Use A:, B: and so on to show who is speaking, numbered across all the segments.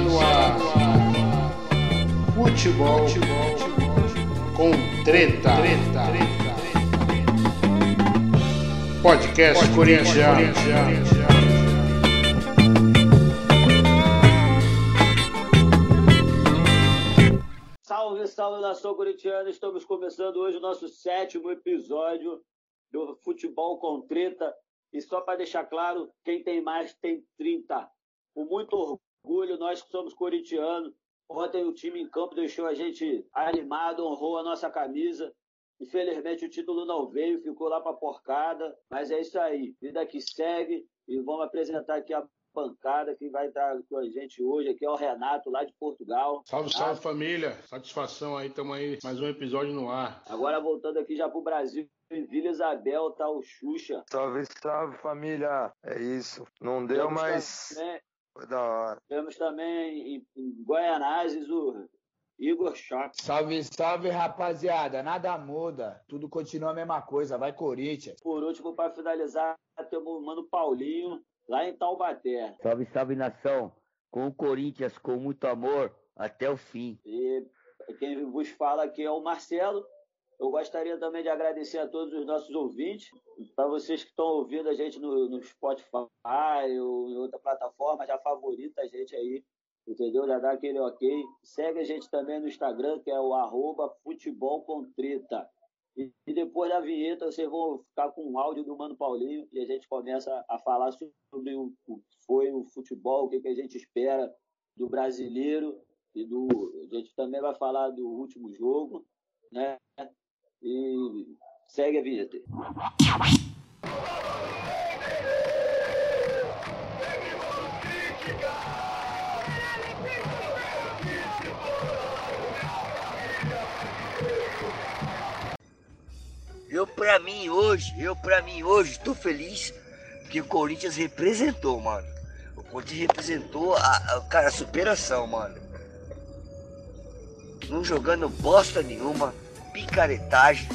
A: No ar. Futebol com treta. Podcast corintiano.
B: Salve, salve nação corintiana! Estamos começando hoje o nosso sétimo episódio do Futebol com Treta. E só para deixar claro, quem tem mais tem 30. Com muito orgulho, nós que somos corintianos. Ontem o time em campo deixou a gente animado, honrou a nossa camisa. Infelizmente o título não veio, ficou lá para porcada, mas é isso aí. Vida que segue e vamos apresentar aqui a bancada que vai estar com a gente hoje aqui é o Renato lá de Portugal.
A: Salve, tá? salve família. Satisfação aí, estamos aí mais um episódio no ar.
B: Agora voltando aqui já pro Brasil, em Vila Isabel tá o Xuxa.
C: Salve, salve família. É isso. Não deu, Temos mas foi da hora.
B: Temos também em, em Goianazes o Igor Choque.
D: Salve, salve, rapaziada. Nada muda. Tudo continua a mesma coisa. Vai, Corinthians.
B: Por último, para finalizar, temos o Mano Paulinho, lá em Taubaté.
E: Salve, salve, nação. Com o Corinthians, com muito amor, até o fim.
B: E quem vos fala aqui é o Marcelo. Eu gostaria também de agradecer a todos os nossos ouvintes, para vocês que estão ouvindo a gente no, no Spotify ou em outra plataforma, já favorita a gente aí entendeu? Já dá aquele ok. Segue a gente também no Instagram, que é o arroba futebol com treta. E, e depois da vinheta, vocês vão ficar com um áudio do Mano Paulinho e a gente começa a falar sobre o que foi o futebol, o que, que a gente espera do brasileiro e do. A gente também vai falar do último jogo, né? E segue a vinheta.
E: Eu pra mim hoje, eu pra mim hoje tô feliz que o Corinthians representou, mano. O Corinthians representou a, a, cara, a superação, mano. Não jogando bosta nenhuma, picaretagem,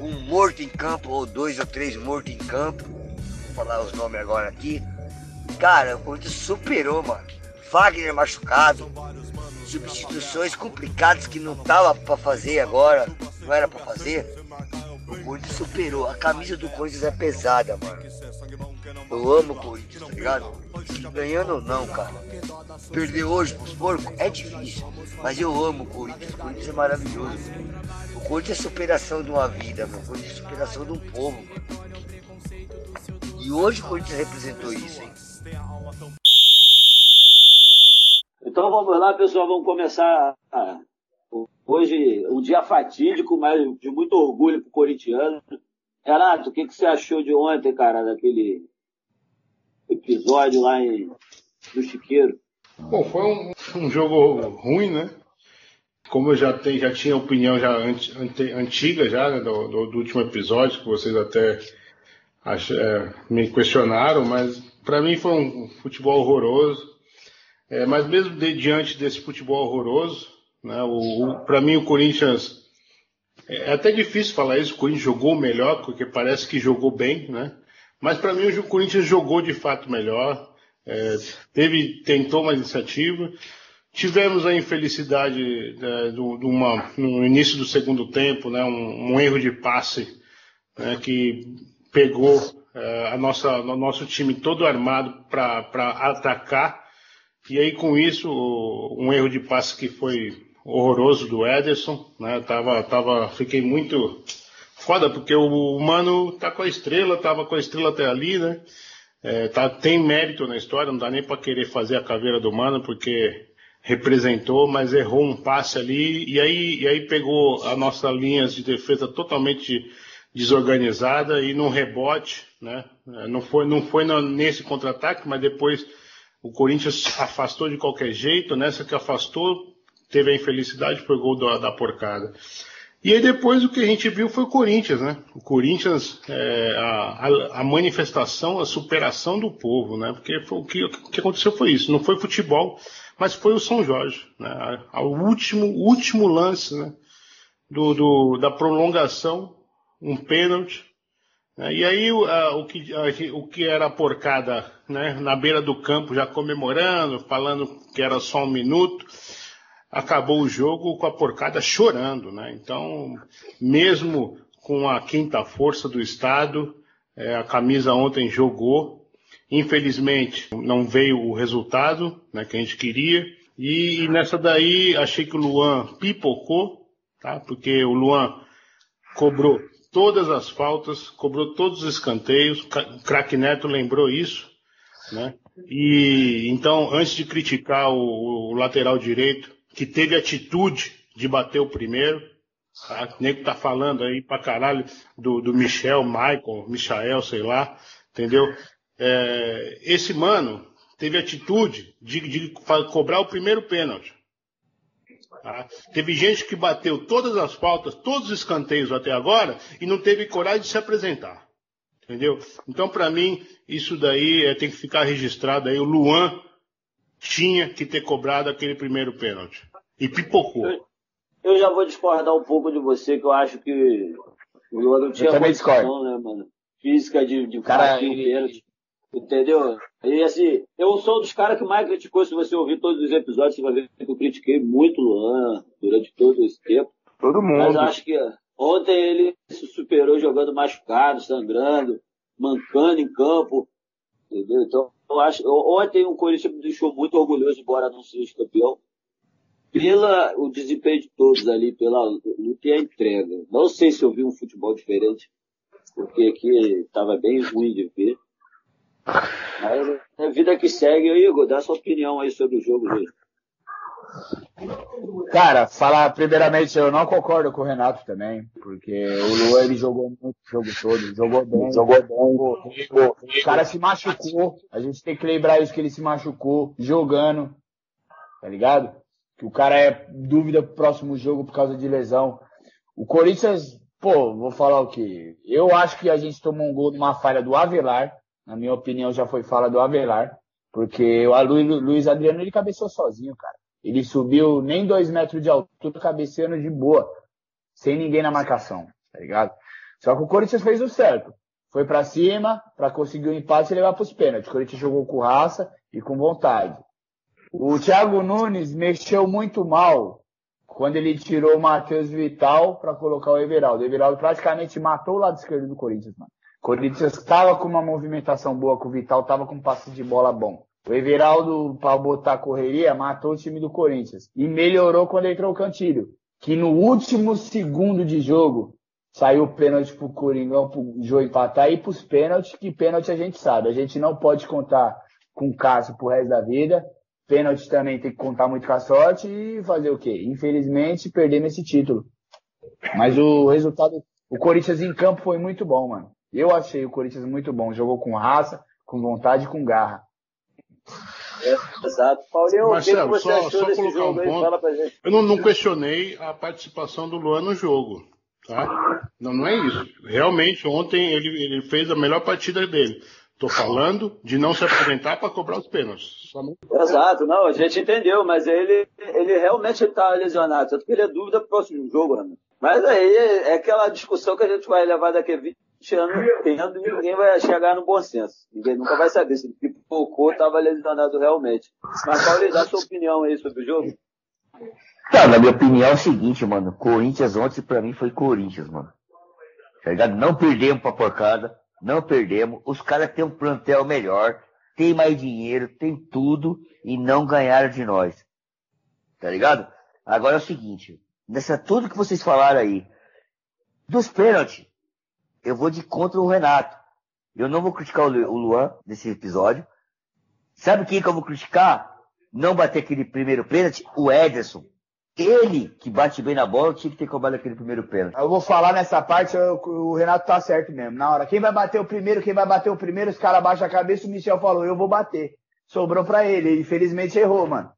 E: um morto em campo, ou dois ou três mortos em campo. Vou falar os nomes agora aqui. Cara, o Corinthians superou, mano. Wagner machucado, substituições complicadas que não tava para fazer agora, não era para fazer. O Corinthians superou. A camisa do Corinthians é pesada, mano. Eu amo o Corinthians, tá ligado? Ganhando ou não, cara. Perder hoje pros porcos é difícil. Mas eu amo o Corinthians. O Corinthians é maravilhoso. O Corinthians é superação de uma vida, mano. O Corinthians é superação de um povo, mano. E hoje o Corinthians representou isso, hein?
B: Então vamos lá, pessoal. Vamos começar Hoje, um dia fatídico, mas de muito orgulho pro corintiano. Renato, o que, que você achou de ontem, cara, daquele episódio lá em, do Chiqueiro?
A: Bom, foi um, um jogo ruim, né? Como eu já, tenho, já tinha opinião já antiga já né, do, do, do, último episódio, que vocês até ach, é, me questionaram, mas para mim foi um futebol horroroso. É, mas mesmo de, diante desse futebol horroroso, né? O, o para mim, o Corinthians. É até difícil falar isso, o Corinthians jogou melhor, porque parece que jogou bem, né? Mas para mim, o Corinthians jogou de fato melhor, é, teve, tentou uma iniciativa. Tivemos a infelicidade é, do, do uma, no início do segundo tempo, né, um, um erro de passe né, que pegou é, a nossa, o nosso time todo armado para atacar. E aí, com isso, um erro de passe que foi horroroso do Ederson, né? Tava, tava, fiquei muito foda porque o Mano tá com a estrela, tava com a estrela até ali, né? É, tá, tem mérito na história, não dá nem para querer fazer a caveira do Mano porque representou, mas errou um passe ali e aí, e aí pegou a nossa linha de defesa totalmente desorganizada e num rebote, né? É, não foi, não foi nesse contra-ataque, mas depois o Corinthians afastou de qualquer jeito, nessa que afastou, teve a infelicidade, foi gol da, da porcada. E aí depois o que a gente viu foi o Corinthians, né? O Corinthians, é, a, a, manifestação, a superação do povo, né? Porque o, que, o que aconteceu foi isso, não foi futebol, mas foi o São Jorge, né? O último, último lance, né? Do, do, da prolongação, um pênalti, É, e aí o, a, o, que, a, o que era porcada né, na beira do campo já comemorando, falando que era só um minuto, acabou o jogo com a porcada chorando. Né? Então, mesmo com a quinta força do Estado, é, a camisa ontem jogou. Infelizmente, não veio o resultado né, que a gente queria. E, e nessa daí, achei que o Luan pipocou, tá? porque o Luan cobrou todas as faltas, cobrou todos os escanteios. O craque Neto lembrou isso. Né? E então, antes de criticar o, o lateral direito, que teve atitude de bater o primeiro, Tá? O nego tá falando aí pra caralho do, do Michel, Michael, Michael, sei lá, entendeu? É, esse mano teve atitude de, de cobrar o primeiro pênalti. Tá? Teve gente que bateu todas as faltas, todos os escanteios até agora e não teve coragem de se apresentar. Entendeu? Então, para mim, isso daí é, tem que ficar registrado aí. O Luan tinha que ter cobrado aquele primeiro pênalti. E pipocou.
B: Eu já vou discordar um pouco de você, que eu acho que o Luan não tinha condição, né, mano? Física de, de cara e... Entendeu? E assim, eu sou dos caras que mais criticou, se você ouvir todos os episódios, você vai ver que eu critiquei muito o Luan durante todo esse tempo.
C: Todo mundo.
B: Mas acho que ontem ele se superou jogando machucado, sangrando, mancando em campo. Entendeu? Então, eu acho. Ontem o Corinthians me deixou muito orgulhoso, embora não seja campeão pela o desempenho de todos ali, pela luta e a entrega. Não sei se eu vi um futebol diferente, porque aqui estava bem ruim de ver. Mas é a vida que segue. Igor, dá sua opinião aí sobre o jogo hoje.
D: Cara, falar primeiramente, eu não concordo com o Renato também, porque o Luan ele jogou muito o jogo todo, jogou bem, jogou bem. O cara se machucou, a gente tem que lembrar isso que ele se machucou jogando, tá ligado? que o cara é dúvida pro próximo jogo por causa de lesão. O Corinthians, pô, vou falar o quê? Eu acho que a gente tomou um gol numa falha do Avelar. Na minha opinião, já foi fala do Avelar. Porque o Luiz Adriano, ele cabeceou sozinho, cara. Ele subiu nem dois metros de altura, cabeceando de boa. Sem ninguém na marcação, tá ligado? Só que o Corinthians fez o certo. Foi para cima, para conseguir o um empate e levar pros pênaltis. O Corinthians jogou com raça e com vontade. O Thiago Nunes mexeu muito mal quando ele tirou o Matheus Vital para colocar o Everaldo. O Everaldo praticamente matou o lado esquerdo do Corinthians, mano. O Corinthians estava com uma movimentação boa, com o Vital estava com um passe de bola bom. O Everaldo, para botar correria, matou o time do Corinthians. E melhorou quando entrou o Cantilho. Que no último segundo de jogo, saiu o pênalti pro Coringão, pro Jô empatar e pros pênaltis, que pênalti a gente sabe. A gente não pode contar com o Cássio pro resto da vida. Pênalti também tem que contar muito com a sorte e fazer o quê? Infelizmente, perder esse título. Mas o resultado, o Corinthians em campo foi muito bom, mano. Eu achei o Corinthians muito bom. Jogou com raça, com vontade e com garra.
B: É, exato. Paulinho, Marcelo, o que, você só, achou só desse jogo um aí? Fala pra gente.
A: Eu não, não, questionei a participação do Luan no jogo. Tá? Não, não é isso. Realmente, ontem ele, ele fez a melhor partida dele. Tô falando de não se apresentar para cobrar os pênaltis.
B: Exato, não, a gente entendeu, mas ele, ele realmente está lesionado, tanto que ele é dúvida pro próximo jogo, né? Mas aí é aquela discussão que a gente vai levar daqui a 20 anos tendo ninguém vai chegar no bom senso. Ninguém nunca vai saber se ele pipocou estava lesionado realmente. Mas Paulo, dá sua opinião aí sobre o jogo.
E: Cara, na minha opinião é o seguinte, mano. Corinthians ontem pra mim foi Corinthians, mano. Tá ligado? Não perdemos pra porcada não perdemos. Os caras têm um plantel melhor, tem mais dinheiro, tem tudo e não ganharam de nós. Tá ligado? Agora é o seguinte, nessa tudo que vocês falaram aí, dos pênaltis, eu vou de contra o Renato. Eu não vou criticar o Luan nesse episódio. Sabe quem que eu vou criticar? Não bater aquele primeiro pênalti? O Ederson. Ele, que bate bem na bola, tinha que ter cobrado aquele primeiro pênalti.
D: Eu vou falar nessa parte, eu, o Renato tá certo mesmo. Na hora, quem vai bater o primeiro, quem vai bater o primeiro, os caras baixam a cabeça, o Michel falou, eu vou bater. Sobrou pra ele, infelizmente errou, mano.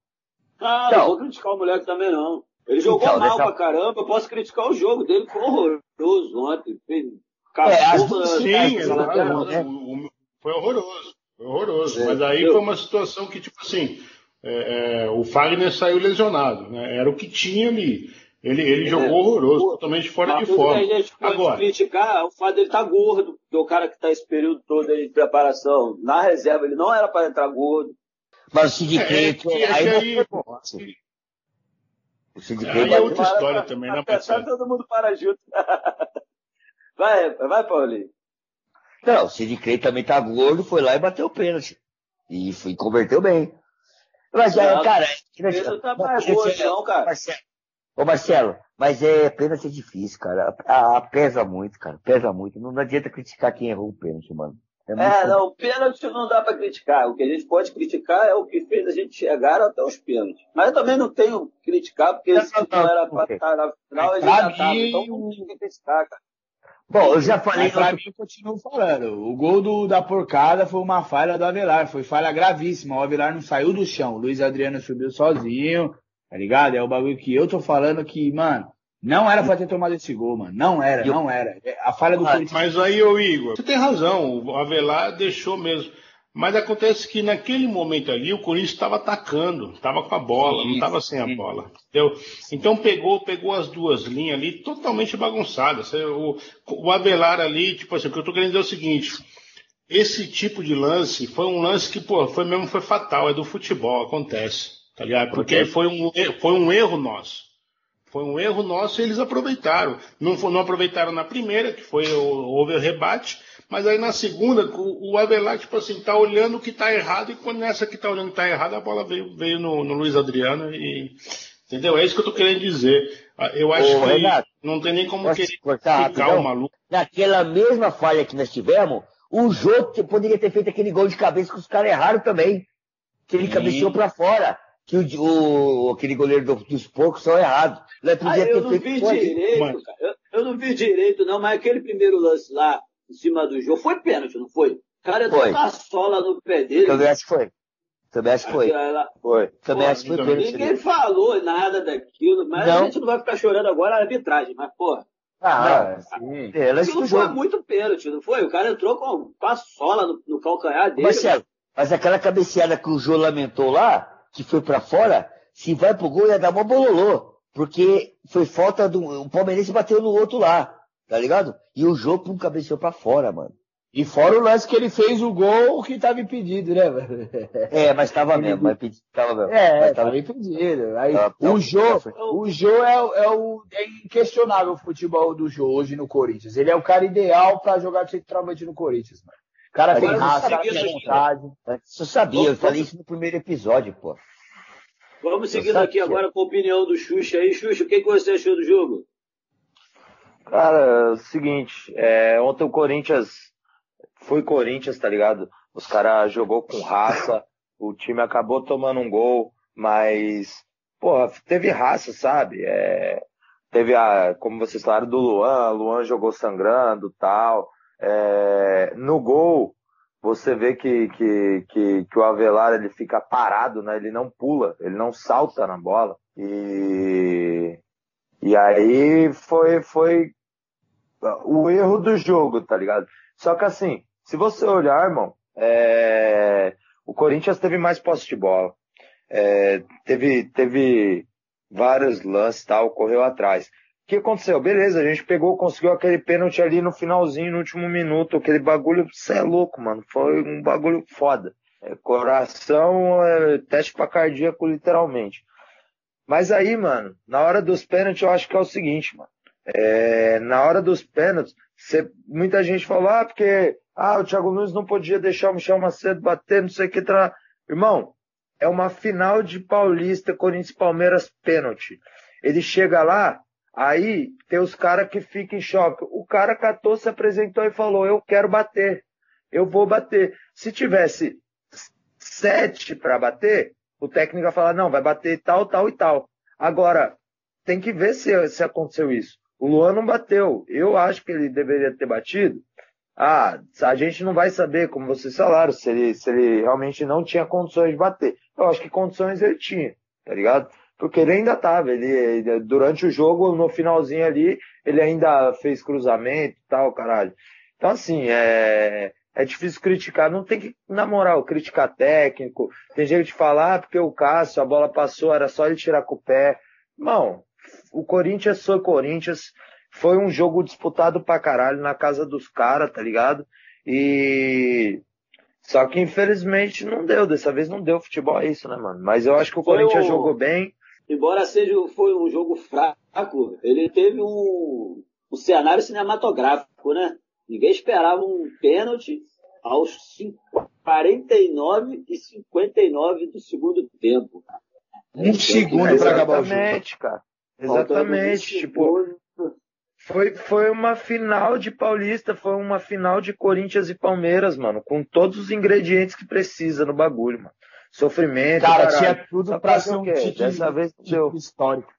B: Ah, então, não vou criticar o moleque também não. Ele jogou então, mal dessa... pra caramba, eu posso criticar o jogo dele, foi horroroso ontem. Fez...
A: É, sim, é, foi horroroso. Foi horroroso. É, Mas aí eu... foi uma situação que, tipo assim, é, é, o Fagner saiu lesionado, né? Era o que tinha ali. Ele, ele é, jogou horroroso, totalmente fora de forma.
B: A gente pode Agora, criticar o fato dele estar tá gordo, porque o cara que está esse período todo aí de preparação na reserva, ele não era para entrar gordo.
E: Mas o Sid
A: É, é que-
E: aí,
A: é
E: foi bom, assim. O Sid
A: Aí
E: Clay
A: é outra história também, né, parceiro?
B: todo mundo para junto. vai, vai, Paulinho.
E: Não, o Sid Clay também tá gordo, foi lá e bateu o pênalti. E foi, converteu bem. Mas, é,
B: Não,
E: cara...
B: Ele não tá mais gordo,
E: é-
B: não, cara.
E: Marcelo, ô Marcelo, mas é pênalti é difícil, cara. Ah, pesa muito, cara. Pesa muito. Não adianta criticar quem errou o pênalti, mano. É,
B: É, não, o pênalti não dá para criticar. O que a gente pode criticar é o que fez a gente chegar até os pênaltis. Mas eu também não tenho que criticar, porque
E: Não,
B: se
E: não,
B: não,
E: não,
B: era para estar na final, ele
D: Pra
B: já Então não tem que criticar, cara.
E: Bom, eu já falei
D: Mas pra mim, eu continuo falando. O gol do, da porcada foi uma falha do Avelar. Foi falha gravíssima. O Avelar não saiu do chão. O Luiz Adriano subiu sozinho. Tá ligado? É o bagulho que eu tô falando que, mano, não era pra ter tomado esse gol, mano. Não era, não era. É, A falha do
E: Ah,
D: Corinthians.
A: Mas aí, ô Igor, você tem razão, o Avelar deixou mesmo. Mas acontece que naquele momento ali o Corinthians estava atacando, estava com a bola, não estava sem a
D: isso.
A: bola. Entendeu? Então pegou, pegou as duas linhas ali totalmente bagunçadas. O, o Avelar ali, tipo assim, o que eu tô querendo dizer é o seguinte. Esse tipo de lance foi um lance que, pô, foi mesmo foi fatal, é do futebol, acontece. Tá ligado? Porque foi um, foi um erro nosso. Foi um erro nosso e eles aproveitaram. Não, não aproveitaram na primeira, que foi houve o rebate, mas aí na segunda, o, o Avelar, tipo assim, tá olhando o que tá errado, e quando nessa que tá olhando o que tá errado, a bola veio, veio no, no Luiz Adriano e. Entendeu? É isso que eu tô querendo dizer. Ah, Eu acho
E: Ô,
A: que
E: Renato,
A: não tem nem como querer
E: cortar
A: ficar
E: rapidão?
A: o maluco.
E: Naquela mesma falha que nós tivemos, o Jô te- poderia ter feito aquele gol de cabeça que os caras erraram também. Que ele
D: Sim.
E: cabeceou pra fora. Que o, o- aquele goleiro do- dos porcos são errados.
B: Ah, eu
E: ter
B: não
E: feito
B: vi direito, cara. Eu, eu não vi direito, não, mas aquele primeiro lance lá, em cima do jogo, foi pênalti, não foi? O cara entrou
E: Foi.
B: com a sola no pé dele.
E: Também acho que foi. Também acho que foi.
B: Lá.
C: Foi.
E: Também acho que foi pênalti.
B: Ninguém falou nada daquilo, mas a
E: Não.
B: gente não vai ficar chorando agora a arbitragem, mas, porra,
E: Ah,
D: sim.
E: é, lance
B: aquilo foi muito pênalti, não foi? O cara entrou com, com a sola no, no calcanhar dele.
E: Marcelo, mas aquela cabeceada que o Jô lamentou lá, que foi pra fora, se vai pro gol ia dar mó bololô. Porque foi falta do. O palmeirense bateu no outro lá, tá ligado? E o Jô pum, cabeceou pra fora, mano.
D: E fora o lance que ele fez o gol que tava impedido, né, velho?
E: É, mas tava mesmo, mas pedi- tava mesmo.
D: É,
E: mas
D: tava impedido. Aí,
E: Tava-
D: o Jô,
B: tava-
D: o Jô é, o- é o é inquestionável o futebol do Jô hoje no Corinthians. Ele é o cara ideal pra jogar centralmente no Corinthians, mano. O cara tem raça, tem vontade.
E: Eu sabia, eu falei isso no primeiro episódio, pô.
B: Vamos seguindo aqui agora com a opinião do Xuxa aí. Xuxa, o que, que você achou do jogo?
C: Cara, é o seguinte, é, ontem o Corinthians foi Corinthians, tá ligado? Os caras jogou com raça, o time acabou tomando um gol, mas, porra, teve raça, sabe? É, teve a, como vocês falaram, do Luan, Luan jogou sangrando tal. É, no gol, você vê que, que, que, que o Avelar ele fica parado, né? Ele não pula, ele não salta na bola. E, e aí foi, foi o erro do jogo, tá ligado? Só que assim, se você olhar, irmão, é, o Corinthians teve mais posse de bola. É, teve, teve vários lances tal, correu atrás. O que aconteceu? Beleza, a gente pegou, conseguiu aquele pênalti ali no finalzinho, no último minuto, aquele bagulho, você é louco, mano. Foi um bagulho foda. É, coração, é, teste pra cardíaco, literalmente. Mas aí, mano, na hora dos pênaltis, eu acho que é o seguinte, mano. É, na hora dos pênaltis, muita gente falou, ah, porque ah, o Thiago Nunes não podia deixar o Michel Macedo bater, não sei o que. Tra... Irmão, é uma final de Paulista, Corinthians Palmeiras, pênalti. Ele chega lá, aí tem os caras que ficam em choque. O cara catou, se apresentou e falou, eu quero bater, eu vou bater. Se tivesse sete para bater, o técnico vai falar, não, vai bater tal, tal e tal. Agora, tem que ver se, se aconteceu isso. O Luan não bateu. Eu acho que ele deveria ter batido. Ah, a gente não vai saber, como vocês falaram, se ele, se ele realmente não tinha condições de bater. Eu acho que condições ele tinha, tá ligado? Porque ele ainda tava, ele, ele- durante o jogo, no finalzinho ali, ele ainda fez cruzamento e tal, caralho. Então, assim, é, é difícil criticar, não tem que, na moral, criticar técnico. Tem gente que fala, ah, porque o Cássio, a bola passou, era só ele tirar com o pé. Irmão, o Corinthians foi Corinthians, foi um jogo disputado pra caralho na casa dos caras, tá ligado? E só que infelizmente não deu, dessa vez não deu futebol é isso, né, mano? Mas eu acho que o foi Corinthians jogou bem.
B: Embora seja foi um jogo fraco, ele teve um, um cenário cinematográfico, né? Ninguém esperava um pênalti aos 49 e 59 do segundo tempo.
D: Um segundo para acabar o jogo.
C: Exatamente, cara. Exatamente. Tipo, foi, foi uma final de Paulista, foi uma final de Corinthians e Palmeiras, mano, com todos os ingredientes que precisa no bagulho, mano. Sofrimento.
D: Cara, caralho. tinha tudo pra ser um título, Dessa vez deu. histórico.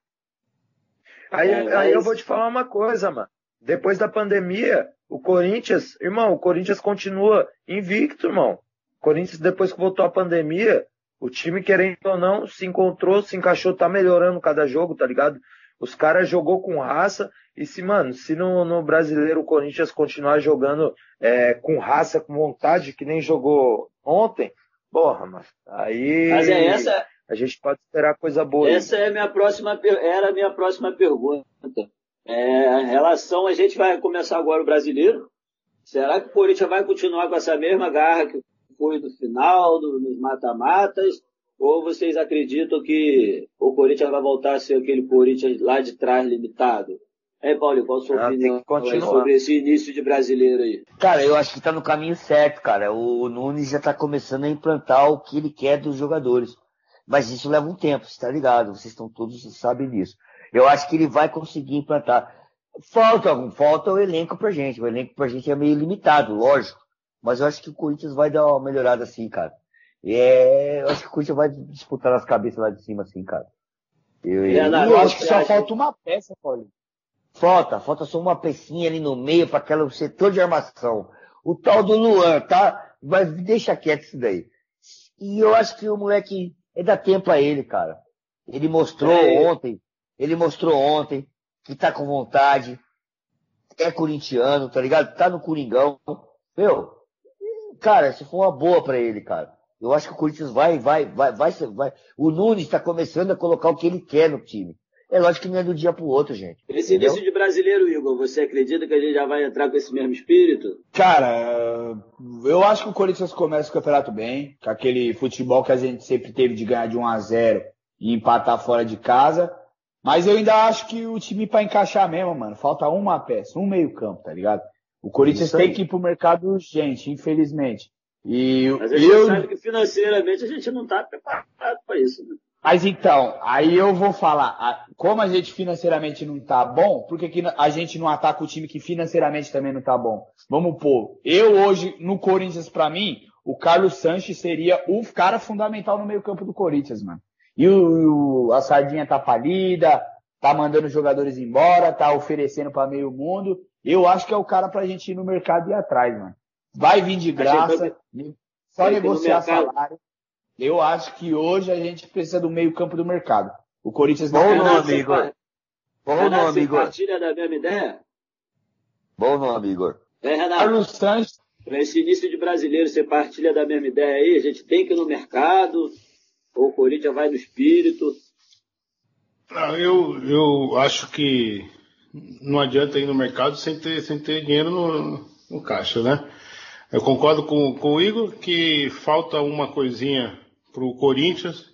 C: Aí, é, aí eu vou te falar uma coisa, mano. Depois da pandemia, o Corinthians, irmão, o Corinthians continua invicto, irmão. O Corinthians, depois que voltou a pandemia, o time, querendo ou não, se encontrou, se encaixou, tá melhorando cada jogo, tá ligado? Os caras jogou com raça. E se, mano, se no, no brasileiro o Corinthians continuar jogando é, com raça, com vontade, que nem jogou ontem, porra, mano. Aí.
B: Mas é essa.
C: A gente pode esperar coisa boa.
B: Essa é a minha próxima, era a minha próxima pergunta. É, a relação, a gente vai começar agora o brasileiro. Será que o Corinthians vai continuar com essa mesma garra que foi do final, do, nos mata-matas? Ou vocês acreditam que o Corinthians vai voltar a ser aquele Corinthians lá de trás limitado? É, Paulo, qual a sua ah, opinião sobre esse início de brasileiro aí?
E: Cara, eu acho que tá no caminho certo, cara. O Nunes já tá começando a implantar o que ele quer dos jogadores. Mas isso leva um tempo, você tá ligado? Vocês estão todos sabem disso. Eu acho que ele vai conseguir implantar. Falta, falta o elenco pra gente. O elenco pra gente é meio limitado, lógico. Mas eu acho que o Corinthians vai dar uma melhorada assim, cara. É, eu acho que o Corinthians vai disputar nas cabeças lá de cima, assim, cara.
D: Eu, eu, eu acho que só falta uma peça, Paulo.
E: Falta, falta só uma pecinha ali no meio para aquele setor de armação. O tal do Luan, tá? Mas deixa quieto isso daí. E eu acho que o moleque é dá tempo a ele, cara. Ele mostrou é. ontem, ele mostrou ontem que tá com vontade, é corintiano, tá ligado? Tá no Coringão. Meu, cara, isso foi uma boa para ele, cara. Eu acho que o Corinthians vai, vai, vai, vai, vai. O Nunes está começando a colocar o que ele quer no time. É lógico que não é do dia pro outro, gente.
B: Esse entendeu? início de brasileiro, Igor, você acredita que a gente já vai entrar com esse mesmo espírito?
D: Cara, eu acho que o Corinthians começa o campeonato bem, com aquele futebol que a gente sempre teve de ganhar de 1 a 0 e empatar fora de casa. Mas eu ainda acho que o time para encaixar mesmo, mano, falta uma peça, um meio campo, tá ligado? O Corinthians tem que ir pro mercado urgente, infelizmente. E
B: Mas a gente eu... sabe que financeiramente a gente não está preparado para isso. Né?
D: Mas então, aí eu vou falar, como a gente financeiramente não tá bom, por que, que a gente não ataca o time que financeiramente também não tá bom? Vamos pôr, eu hoje no Corinthians, para mim, o Carlos Sanches seria o cara fundamental no meio campo do Corinthians, mano. E o, o a Sardinha tá falida, tá mandando jogadores embora, tá oferecendo para meio mundo. Eu acho que é o cara pra gente ir no mercado e ir atrás, mano. Vai vir de graça, só negociar salário. Eu acho que hoje a gente precisa do meio campo do mercado. O Corinthians
E: não Bom nome, Igor.
B: Bom nome, Igor. Partilha da mesma ideia?
E: Bom nome, Igor.
B: É, Renato. Carlos. Para esse início de brasileiro, você partilha da mesma ideia aí? A gente tem que ir no mercado, ou o Corinthians vai no espírito?
A: Não, eu, eu acho que não adianta ir no mercado sem ter, sem ter dinheiro no, no caixa, né? Eu concordo com, com o Igor que falta uma coisinha para o Corinthians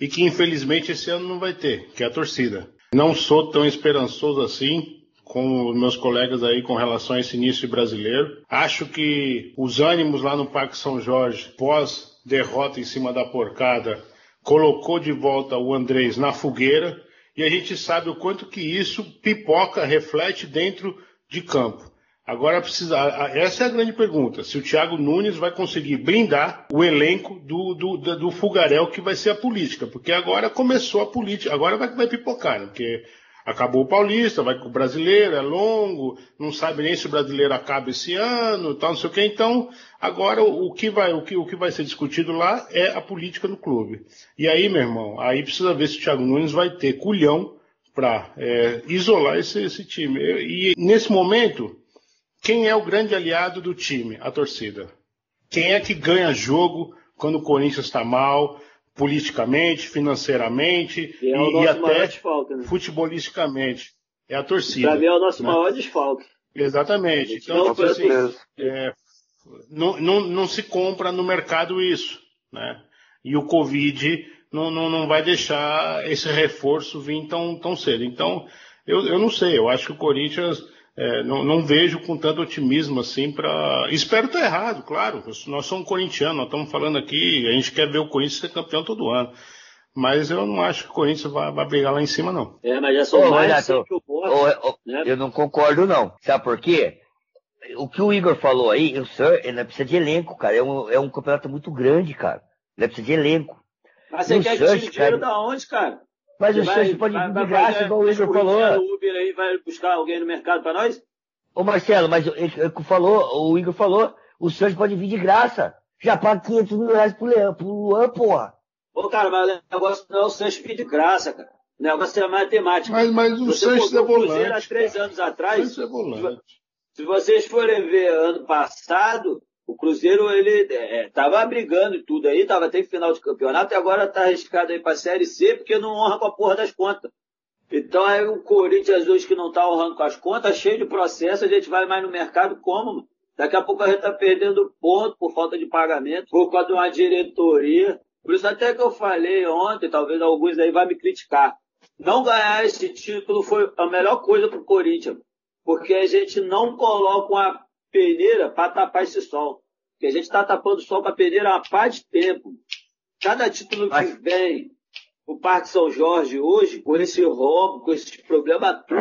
A: e que infelizmente esse ano não vai ter, que é a torcida. Não sou tão esperançoso assim com meus colegas aí com relação a esse início brasileiro. Acho que os ânimos lá no Parque São Jorge, pós derrota em cima da porcada, colocou de volta o Andrés na fogueira e a gente sabe o quanto que isso pipoca, reflete dentro de campo. Agora precisa. Essa é a grande pergunta. Se o Thiago Nunes vai conseguir blindar o elenco do, do, do, do Fugarel, que vai ser a política. Porque agora começou a política. Agora vai, vai pipocar, né? Porque acabou o Paulista, vai com o brasileiro, é longo, não sabe nem se o brasileiro acaba esse ano, tal, não sei o que. Então, agora o, que vai, o que, o que vai ser discutido lá é a política do clube. E aí, meu irmão, aí precisa ver se o Thiago Nunes vai ter culhão para é, isolar esse, esse time. E nesse momento quem é o grande aliado do time? A torcida. Quem é que ganha jogo quando o Corinthians está mal, politicamente, financeiramente
B: é
A: e, e até falta, né? futebolisticamente? é a torcida.
B: Pra mim é o nosso
A: né?
B: maior desfalque.
A: Exatamente. Então,
B: Não,
A: tipo assim, é, não, não, não se compra no mercado isso, né? E o Covid não, não, não vai deixar esse reforço vir tão, tão cedo. Então, eu, eu não sei, eu acho que o Corinthians é, não, não vejo com tanto otimismo assim para. Espero estar errado, claro. Nós somos corintianos, nós estamos falando aqui, a gente quer ver o Corinthians ser campeão todo ano. Mas eu não acho que o Corinthians vai, vai brigar lá em cima, não.
B: É, mas já são
C: Ô,
B: mais
C: Renato,
B: 100 mil
C: Ô,
B: mortos.
C: ô,
B: né?
C: Eu não concordo, não. Sabe por quê? O que o Igor falou aí, o Sir, ele precisa de elenco, cara. É um, é um campeonato muito grande, cara. Ele precisa de elenco.
B: Mas você
C: no
B: quer que tire dinheiro
C: cara.
B: da onde, cara?
C: Mas o Sir pode vir de graça, igual o Igor falou.
B: O Uber aí vai buscar alguém no mercado pra nós?
C: Ô Marcelo, mas ele, falou, o Igor falou, o Santos pode vir de graça. Já paga 500 mil reais pro Leão, pro Luan, porra.
B: Ô, cara, mas o negócio não é o Sanches vir de graça, cara. O negócio é matemática.
A: Mas, mas o
B: Você
A: Sanches é
B: o Cruzeiro há
A: volante.
B: três anos
A: O
B: atrás.
A: Sanches é volante.
B: Se vocês forem ver ano passado, o Cruzeiro ele é, tava brigando e tudo aí, tava até em final de campeonato e agora tá arriscado aí pra Série C porque não honra com a porra das contas. Então aí o Corinthians hoje que não tá honrando com as contas, cheio de processo, a gente vai mais no mercado como? mano? Daqui a pouco a gente tá perdendo ponto por falta de pagamento, por causa de uma diretoria. Por isso até que eu falei ontem, talvez alguns aí vão me criticar. Não ganhar esse título foi a melhor coisa pro Corinthians. Porque a gente não coloca uma peneira para tapar esse sol. Porque a gente está tapando o sol com a peneira há de tempo. Cada título que vem o Parque São Jorge hoje, com esse roubo, com esse problema tudo,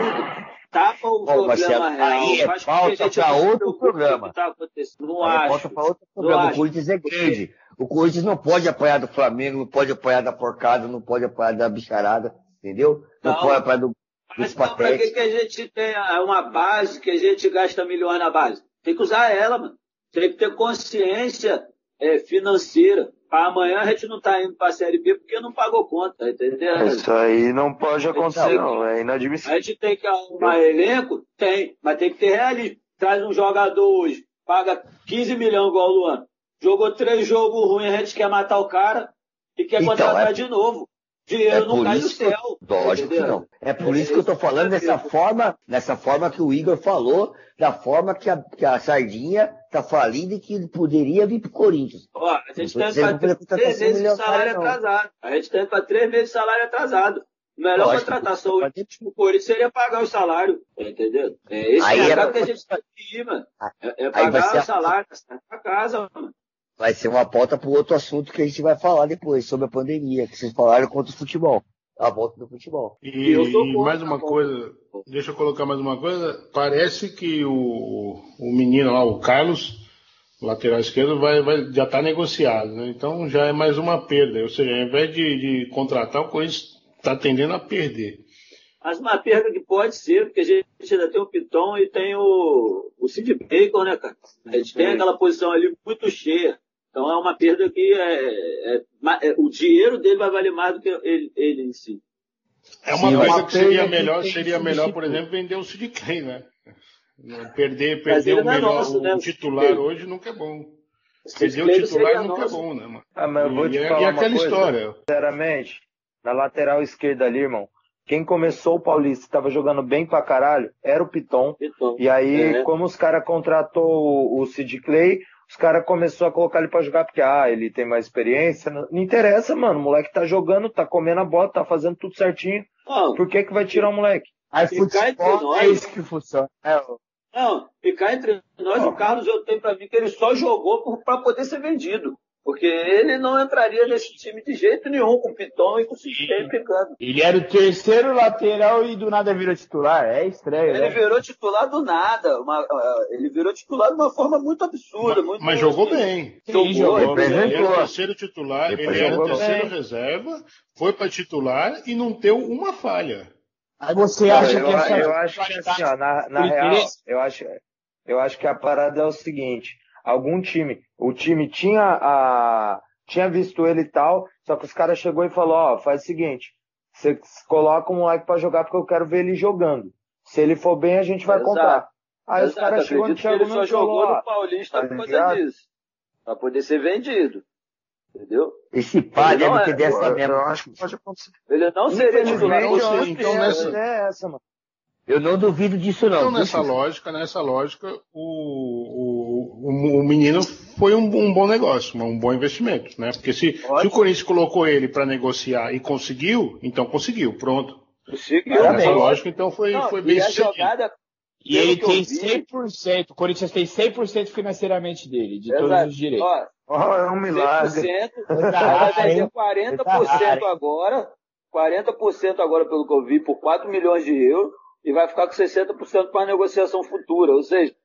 B: tapa o
C: Ô,
B: problema real.
C: aí é
B: Faz com
C: pauta
B: que a gente
C: pra
B: não se
C: outro programa.
B: tá. Não
C: Aí
B: acho.
C: volta pra outro programa.
B: acho.
C: O Corinthians é grande. O Corinthians não pode apanhar do Flamengo, não pode apanhar da porcada, não pode apanhar da bicharada, entendeu? Não,
B: Não.
C: pode apanhar do, dos
B: Mas pra que, que a gente tem uma base, que a gente gasta milhões na base? Tem que usar ela, mano. Tem que ter consciência é, financeira. Pra amanhã a gente não tá indo pra Série B porque não pagou conta, tá entendendo?
C: Isso aí não pode acontecer,
B: Não.
C: É
B: A
C: inadmissível.
B: gente tem que arrumar elenco? Tem, mas tem que ter realismo. Traz um jogador hoje, paga 15 milhões igual o Luan. Jogou três jogos ruins, a gente quer matar o cara e quer
C: Então,
B: contratar
C: é-
B: de novo. Dinheiro
C: é
B: não cai do
C: eu-
B: céu.
C: Lógico que não. É por isso que eu tô falando dessa forma, dessa forma que o Igor falou, da forma que a, que a Sardinha tá falida e que ele poderia vir pro Corinthians.
B: Ó, a gente tem para
C: que ele
B: três
C: tá
B: meses de salário
C: não.
B: atrasado. A gente tem para três meses de salário atrasado. Melhor
C: Lógico.
B: contratação hoje pro Corinthians seria pagar o salário. Entendeu? É esse
C: Aí
B: mercado
C: era-
B: que a gente tem que ir, mano. É, é pagar o
C: a-
B: salário, tá pra casa, mano.
C: Vai ser uma pauta pro outro assunto que a gente vai falar depois, sobre a pandemia, que vocês falaram contra o futebol. A volta do futebol.
A: E, e mais uma coisa, deixa eu colocar mais uma coisa. Parece que o, o menino lá, o Carlos, lateral esquerdo, vai, vai, já está negociado, né? Então já é mais uma perda. Ou seja, ao invés de, de contratar, o Corinthians está tendendo a perder.
B: Mas uma perda que pode ser, porque a gente ainda tem o Piton e tem o, o Sid Bacon, né, cara? A gente tem aquela posição ali muito cheia. Então é uma perda que é, é- ma- é- o dinheiro dele vai valer mais do que ele, ele em si.
A: É uma
D: Sim,
A: coisa
D: uma
A: que seria melhor,
D: que
A: seria melhor, por exemplo, vender o Sid Clay, né? Perder, perder
B: ele
A: o
B: é
A: melhor,
B: nosso,
A: o
B: né, o
A: titular hoje nunca é bom. Perder o titular nunca é
B: nosso.
A: bom, né, mano?
C: Ah, mas eu vou
A: E,
C: te
A: é-
C: falar
A: e
C: uma
A: aquela
C: coisa.
A: história.
C: Sinceramente, na lateral esquerda ali, irmão, quem começou o Paulista e tava jogando bem pra caralho era o Piton.
B: Piton.
C: E aí,
B: É.
C: como os caras contratou o, o Sid Clay, os caras começou a colocar ele pra jogar porque, ah, ele tem mais experiência. Não, não interessa, mano. O moleque tá jogando, tá comendo a bola, tá fazendo tudo certinho.
B: Não,
C: Por que que vai tirar o moleque?
D: Aí futebol
B: nós-
D: é isso que funciona. É,
B: não, cá entre nós, o Carlos eu tenho pra mim que ele só jogou por- pra poder ser vendido. Porque ele não entraria nesse time de jeito nenhum, com o Piton e com o Sid brigando.
D: ele era o terceiro lateral e do nada virou titular. É estranho,
B: Ele
D: né?
B: virou titular do nada. uma- uh, ele virou titular de uma forma muito absurda.
A: Mas,
B: muito,
A: mas jogou bem.
D: Sim,
B: jogou,
A: Ele era o terceiro titular, ele
C: Depois
A: era o
C: jogou
A: terceiro
C: bem.
A: reserva, foi para titular e não deu uma falha.
D: Aí você acha
C: eu,
D: que essa
C: eu acho que assim, ó, na, na real, eu acho, eu acho que a parada é o seguinte, algum time, o time tinha a, tinha visto ele e tal, só que os caras chegou e falou, ó, faz o seguinte, você coloca um moleque pra jogar porque eu quero ver ele jogando. Se ele for bem, a gente vai
B: Exato.
C: comprar. Aí os
B: Exato,
C: caras chegou no Thiago
B: ele só
C: e falou,
B: jogou no Paulista
C: tá
B: por causa
C: ligado?
B: disso. Pra poder ser vendido. Entendeu?
C: esse pá
B: não
C: deve
B: é-
C: ter dessa
B: eu-
C: mesmo.
B: eu
C: acho que pode acontecer.
B: Ele não seria titular.
C: Que
A: então, nessa-
C: é essa, mano.
E: Eu não duvido disso, não.
A: Então, nessa lógica, nessa lógica, o, o, o menino foi um, um, bom negócio, um bom investimento, né? Porque se, se o Corinthians colocou ele para negociar e conseguiu, então conseguiu, pronto.
B: Conseguiu,
A: nessa lógica, então foi, não, foi bem sucedido. Jogada,
D: e ele tem 100%, o Corinthians tem 100% financeiramente dele, de Exato. todos os direitos.
C: Ó, oh, é um milagre.
B: 100%, vai fazer 40% agora, 40% agora pelo que eu vi, por 4 milhões de euros, e vai ficar com 60% para a negociação futura. Ou seja,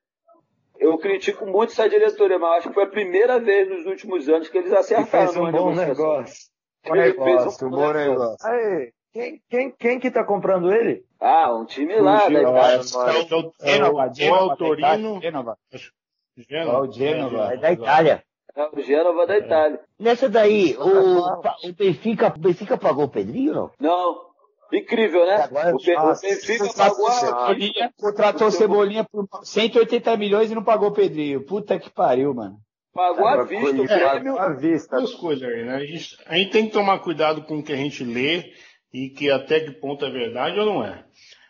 B: eu critico muito essa diretoria, mas acho que foi a primeira vez nos últimos anos que eles acertaram.
C: fez um bom negócio.
B: Bom negócio, um bom negócio.
C: Aí, quem, quem, quem que tá comprando ele?
B: Ah, um time lá da
A: Itália. É o Genova, Torino.
D: Genova. O Genova.
E: É da Itália.
B: É o Genova da Itália.
E: Nessa daí, o, o Benfica, o Benfica pagou o Pedrinho, não?
B: Não. Incrível, né?
D: Agora, o, Benfica pagou a... Cebolinha, contratou o Cebolinha por 180 milhões e não pagou o Pedrinho. Puta que pariu, mano.
B: Pagou à vista, o prêmio.
A: À vista. Duas coisas aí, né? A gente, a gente tem que tomar cuidado com o que a gente lê e que até que ponto é verdade ou não é.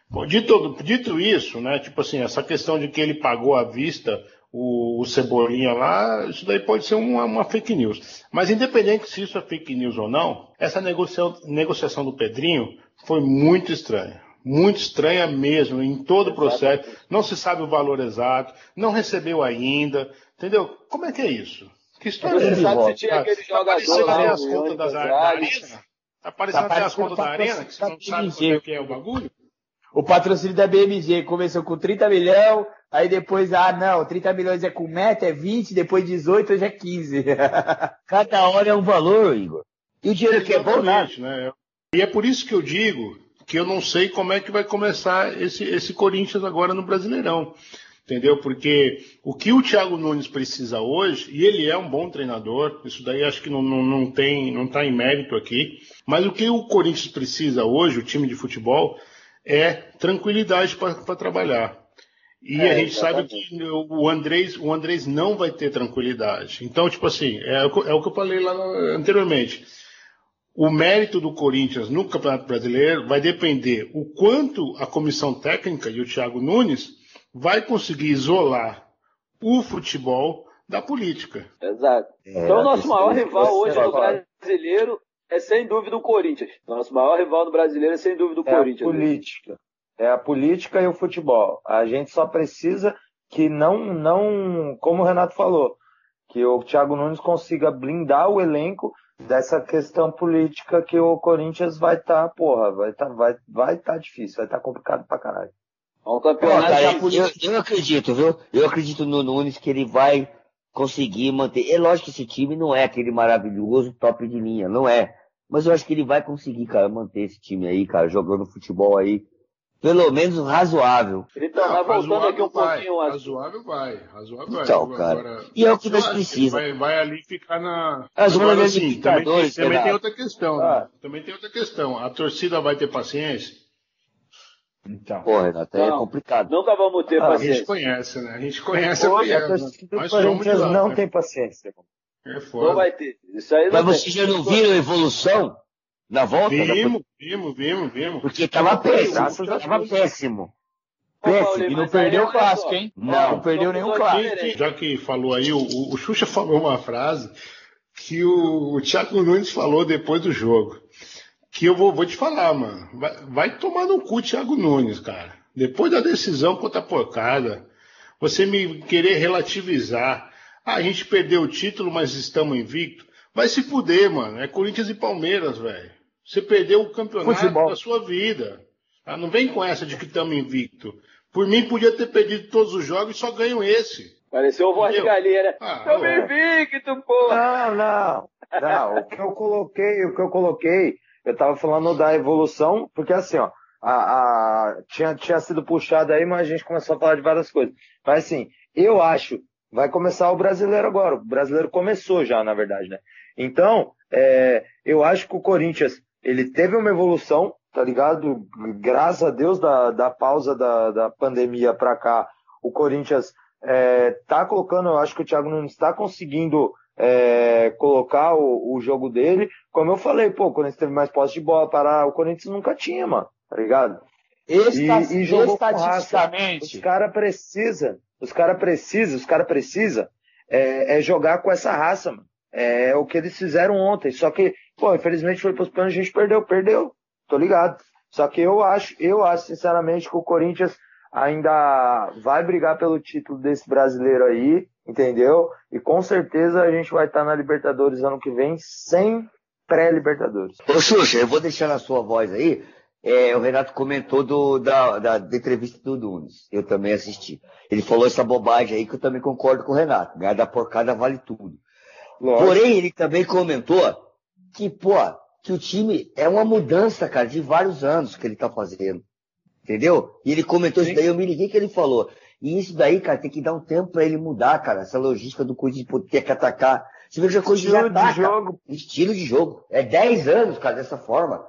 A: Bom, dito, dito isso, né, tipo assim, essa questão de que ele pagou à vista o, o Cebolinha lá, isso daí pode ser uma, uma, fake news. Mas independente se isso é fake news ou não, essa negociação, negociação do Pedrinho foi muito estranha. Muito estranha mesmo, em todo o processo. Não se sabe o valor exato, não recebeu ainda, entendeu? Como é que é isso? Que história
B: é essa? se tinha aquele jogador lá,
A: as contas das, da arena? Tá aparecendo tá até as contas da arena, que você não sabe como é que é o bagulho?
D: O patrocínio da BMG começou com 30 milhões, aí depois, ah, não, 30 milhões é com meta, é 20, depois 18, hoje é 15.
E: Cada hora é um valor, Igor. E o dinheiro que é bom, né?
A: né? E é por isso que eu digo que eu não sei como é que vai começar esse, esse Corinthians agora no Brasileirão. Entendeu? Porque o que o Thiago Nunes precisa hoje, e ele é um bom treinador, isso daí acho que não, não, não tem, não está em mérito aqui, mas o que o Corinthians precisa hoje, o time de futebol, é tranquilidade para trabalhar. E é, a gente sabe que o Andrés, o Andrés não vai ter tranquilidade. Então, tipo assim, é, é o que eu falei lá anteriormente. O mérito do Corinthians no Campeonato Brasileiro vai depender o quanto a comissão técnica e o Thiago Nunes vai conseguir isolar o futebol da política.
B: Exato. É, então, o nosso maior rival hoje no brasileiro é sem dúvida o Corinthians. Nosso maior rival no brasileiro é sem dúvida o
C: é
B: Corinthians.
C: A política. É a política e o futebol. A gente só precisa que não, não, como o Renato falou, que o Thiago Nunes consiga blindar o elenco dessa questão política que o Corinthians vai estar, tá, porra, vai estar, tá, vai, vai tá difícil, vai estar tá complicado pra caralho.
E: Campeonato Pô, cara, eu, eu, acredito, viu? Eu acredito no Nunes que ele vai conseguir manter. É lógico que esse time não é aquele maravilhoso top de linha, não é. Mas eu acho que ele vai conseguir, cara, manter esse time aí, cara, jogando futebol aí. Pelo menos razoável.
B: Ele tá não, voltando aqui um
A: vai,
B: pouquinho.
A: Razoável vai, razoável
E: então,
A: vai.
E: cara. Agora, e é o que nós precisamos.
A: Vai, vai, ali ficar na.
E: As Agora, assim,
A: também, tem, também tem outra questão. Né? Ah. Né? Também tem outra questão. A torcida vai ter paciência?
E: Então. Pô, Renato, é complicado.
B: Nunca vamos ter
A: ah,
B: paciência.
A: A gente conhece, né? A gente conhece Pô, a torcida.
C: Nós somos lá, não né? tem paciência.
A: É foda.
B: Não vai ter. Isso aí
E: Mas vocês já não viram a evolução na volta?
A: Vimos, vimos, vimos, vimos.
E: Porque tava péssimo. Tava péssimo.
D: Péssimo. E não perdeu o clássico, hein? Não, não perdeu nenhum clássico.
A: Já que falou aí, o, o Xuxa falou uma frase que o, o Thiago Nunes falou depois do jogo. Que eu vou, vou te falar, mano. Vai, vai tomar no cu Thiago Nunes, cara. Depois da decisão contra a porcada, você me querer relativizar ah, a gente perdeu o título, mas estamos invicto. Vai se fuder, mano. É Corinthians e Palmeiras, velho. Você perdeu o campeonato Futebol. da sua vida. Ah, não vem com essa de que estamos invicto. Por mim, podia ter perdido todos os jogos e só ganho esse.
B: Pareceu o voz de galinha, Ah, Tamo invicto,
C: porra. Não, não. Não, o que eu coloquei, o que eu coloquei, eu tava falando da evolução, porque assim, ó, a, a, tinha, tinha sido puxado aí, mas a gente começou a falar de várias coisas. Mas assim, eu acho vai começar o brasileiro agora. O brasileiro começou já, na verdade, né? Então, é, eu acho que o Corinthians, ele teve uma evolução, tá ligado? Graças a Deus da, da pausa da, da pandemia para cá, o Corinthians é, tá colocando, eu acho que o Thiago não está conseguindo é, colocar o, o, jogo dele. Como eu falei, pô, o Corinthians teve mais posse de bola, para o Corinthians nunca tinha, mano, tá ligado? E, e jogou estatisticamente. Os caras precisam, os caras precisam, os caras precisam é, é, jogar com essa raça, mano. É o que eles fizeram ontem. Só que, pô, infelizmente foi pros planos, a gente perdeu, perdeu. Tô ligado. Só que eu acho, eu acho sinceramente que o Corinthians ainda vai brigar pelo título desse brasileiro aí, entendeu? E com certeza a gente vai estar na Libertadores ano que vem sem pré-Libertadores.
E: Ô Xuxa, eu vou deixar na sua voz aí. É, o Renato comentou do, da, da, da, entrevista do Nunes. Eu também assisti. Ele falou essa bobagem aí que eu também concordo com o Renato. Ganhar da porcada vale tudo. Lógico. Porém, ele também comentou que, pô, que o time é uma mudança, cara, de vários anos que ele tá fazendo. Entendeu? E ele comentou Sim. isso daí, eu me liguei que ele falou. E isso daí, cara, tem que dar um tempo para ele mudar, cara. Essa logística do Corinthians de ter que atacar. Você veja coisa
C: Estilo de, ataca. de jogo.
E: Estilo de jogo. É 10 anos, cara, dessa forma.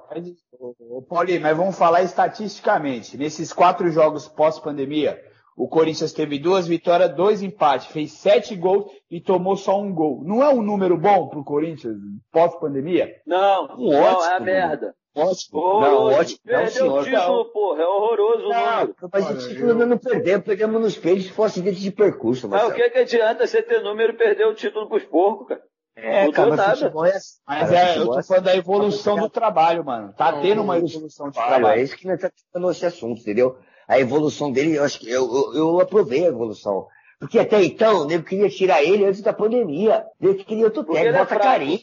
D: Ô, Paulinho, mas vamos falar estatisticamente. Nesses quatro jogos pós-pandemia, o Corinthians teve duas vitórias, dois empates, fez sete gols e tomou só um gol. Não é um número bom pro Corinthians pós-pandemia?
B: Não, um não, ótimo, é merda.
E: Ótimo. não, ótimo.
B: Perdeu não, o título, porra. É horroroso
E: não, Mas o título nós não perdemos, perdemos nos peixes se fosse dentro de percurso.
B: Mas o que, que adianta você ter número e perder o título pros porcos, cara?
D: É, não cara, nada. É, assim, mas cara, é, eu tô falando da evolução do trabalho, mano. Tá tendo uma evolução de trabalho.
E: É isso que nós estamos tá esse assunto, entendeu? A evolução dele, eu acho que eu, eu, eu aprovei a evolução. Porque até então, eu queria tirar ele antes da pandemia. Eu queria outro técnico, bota é carinho.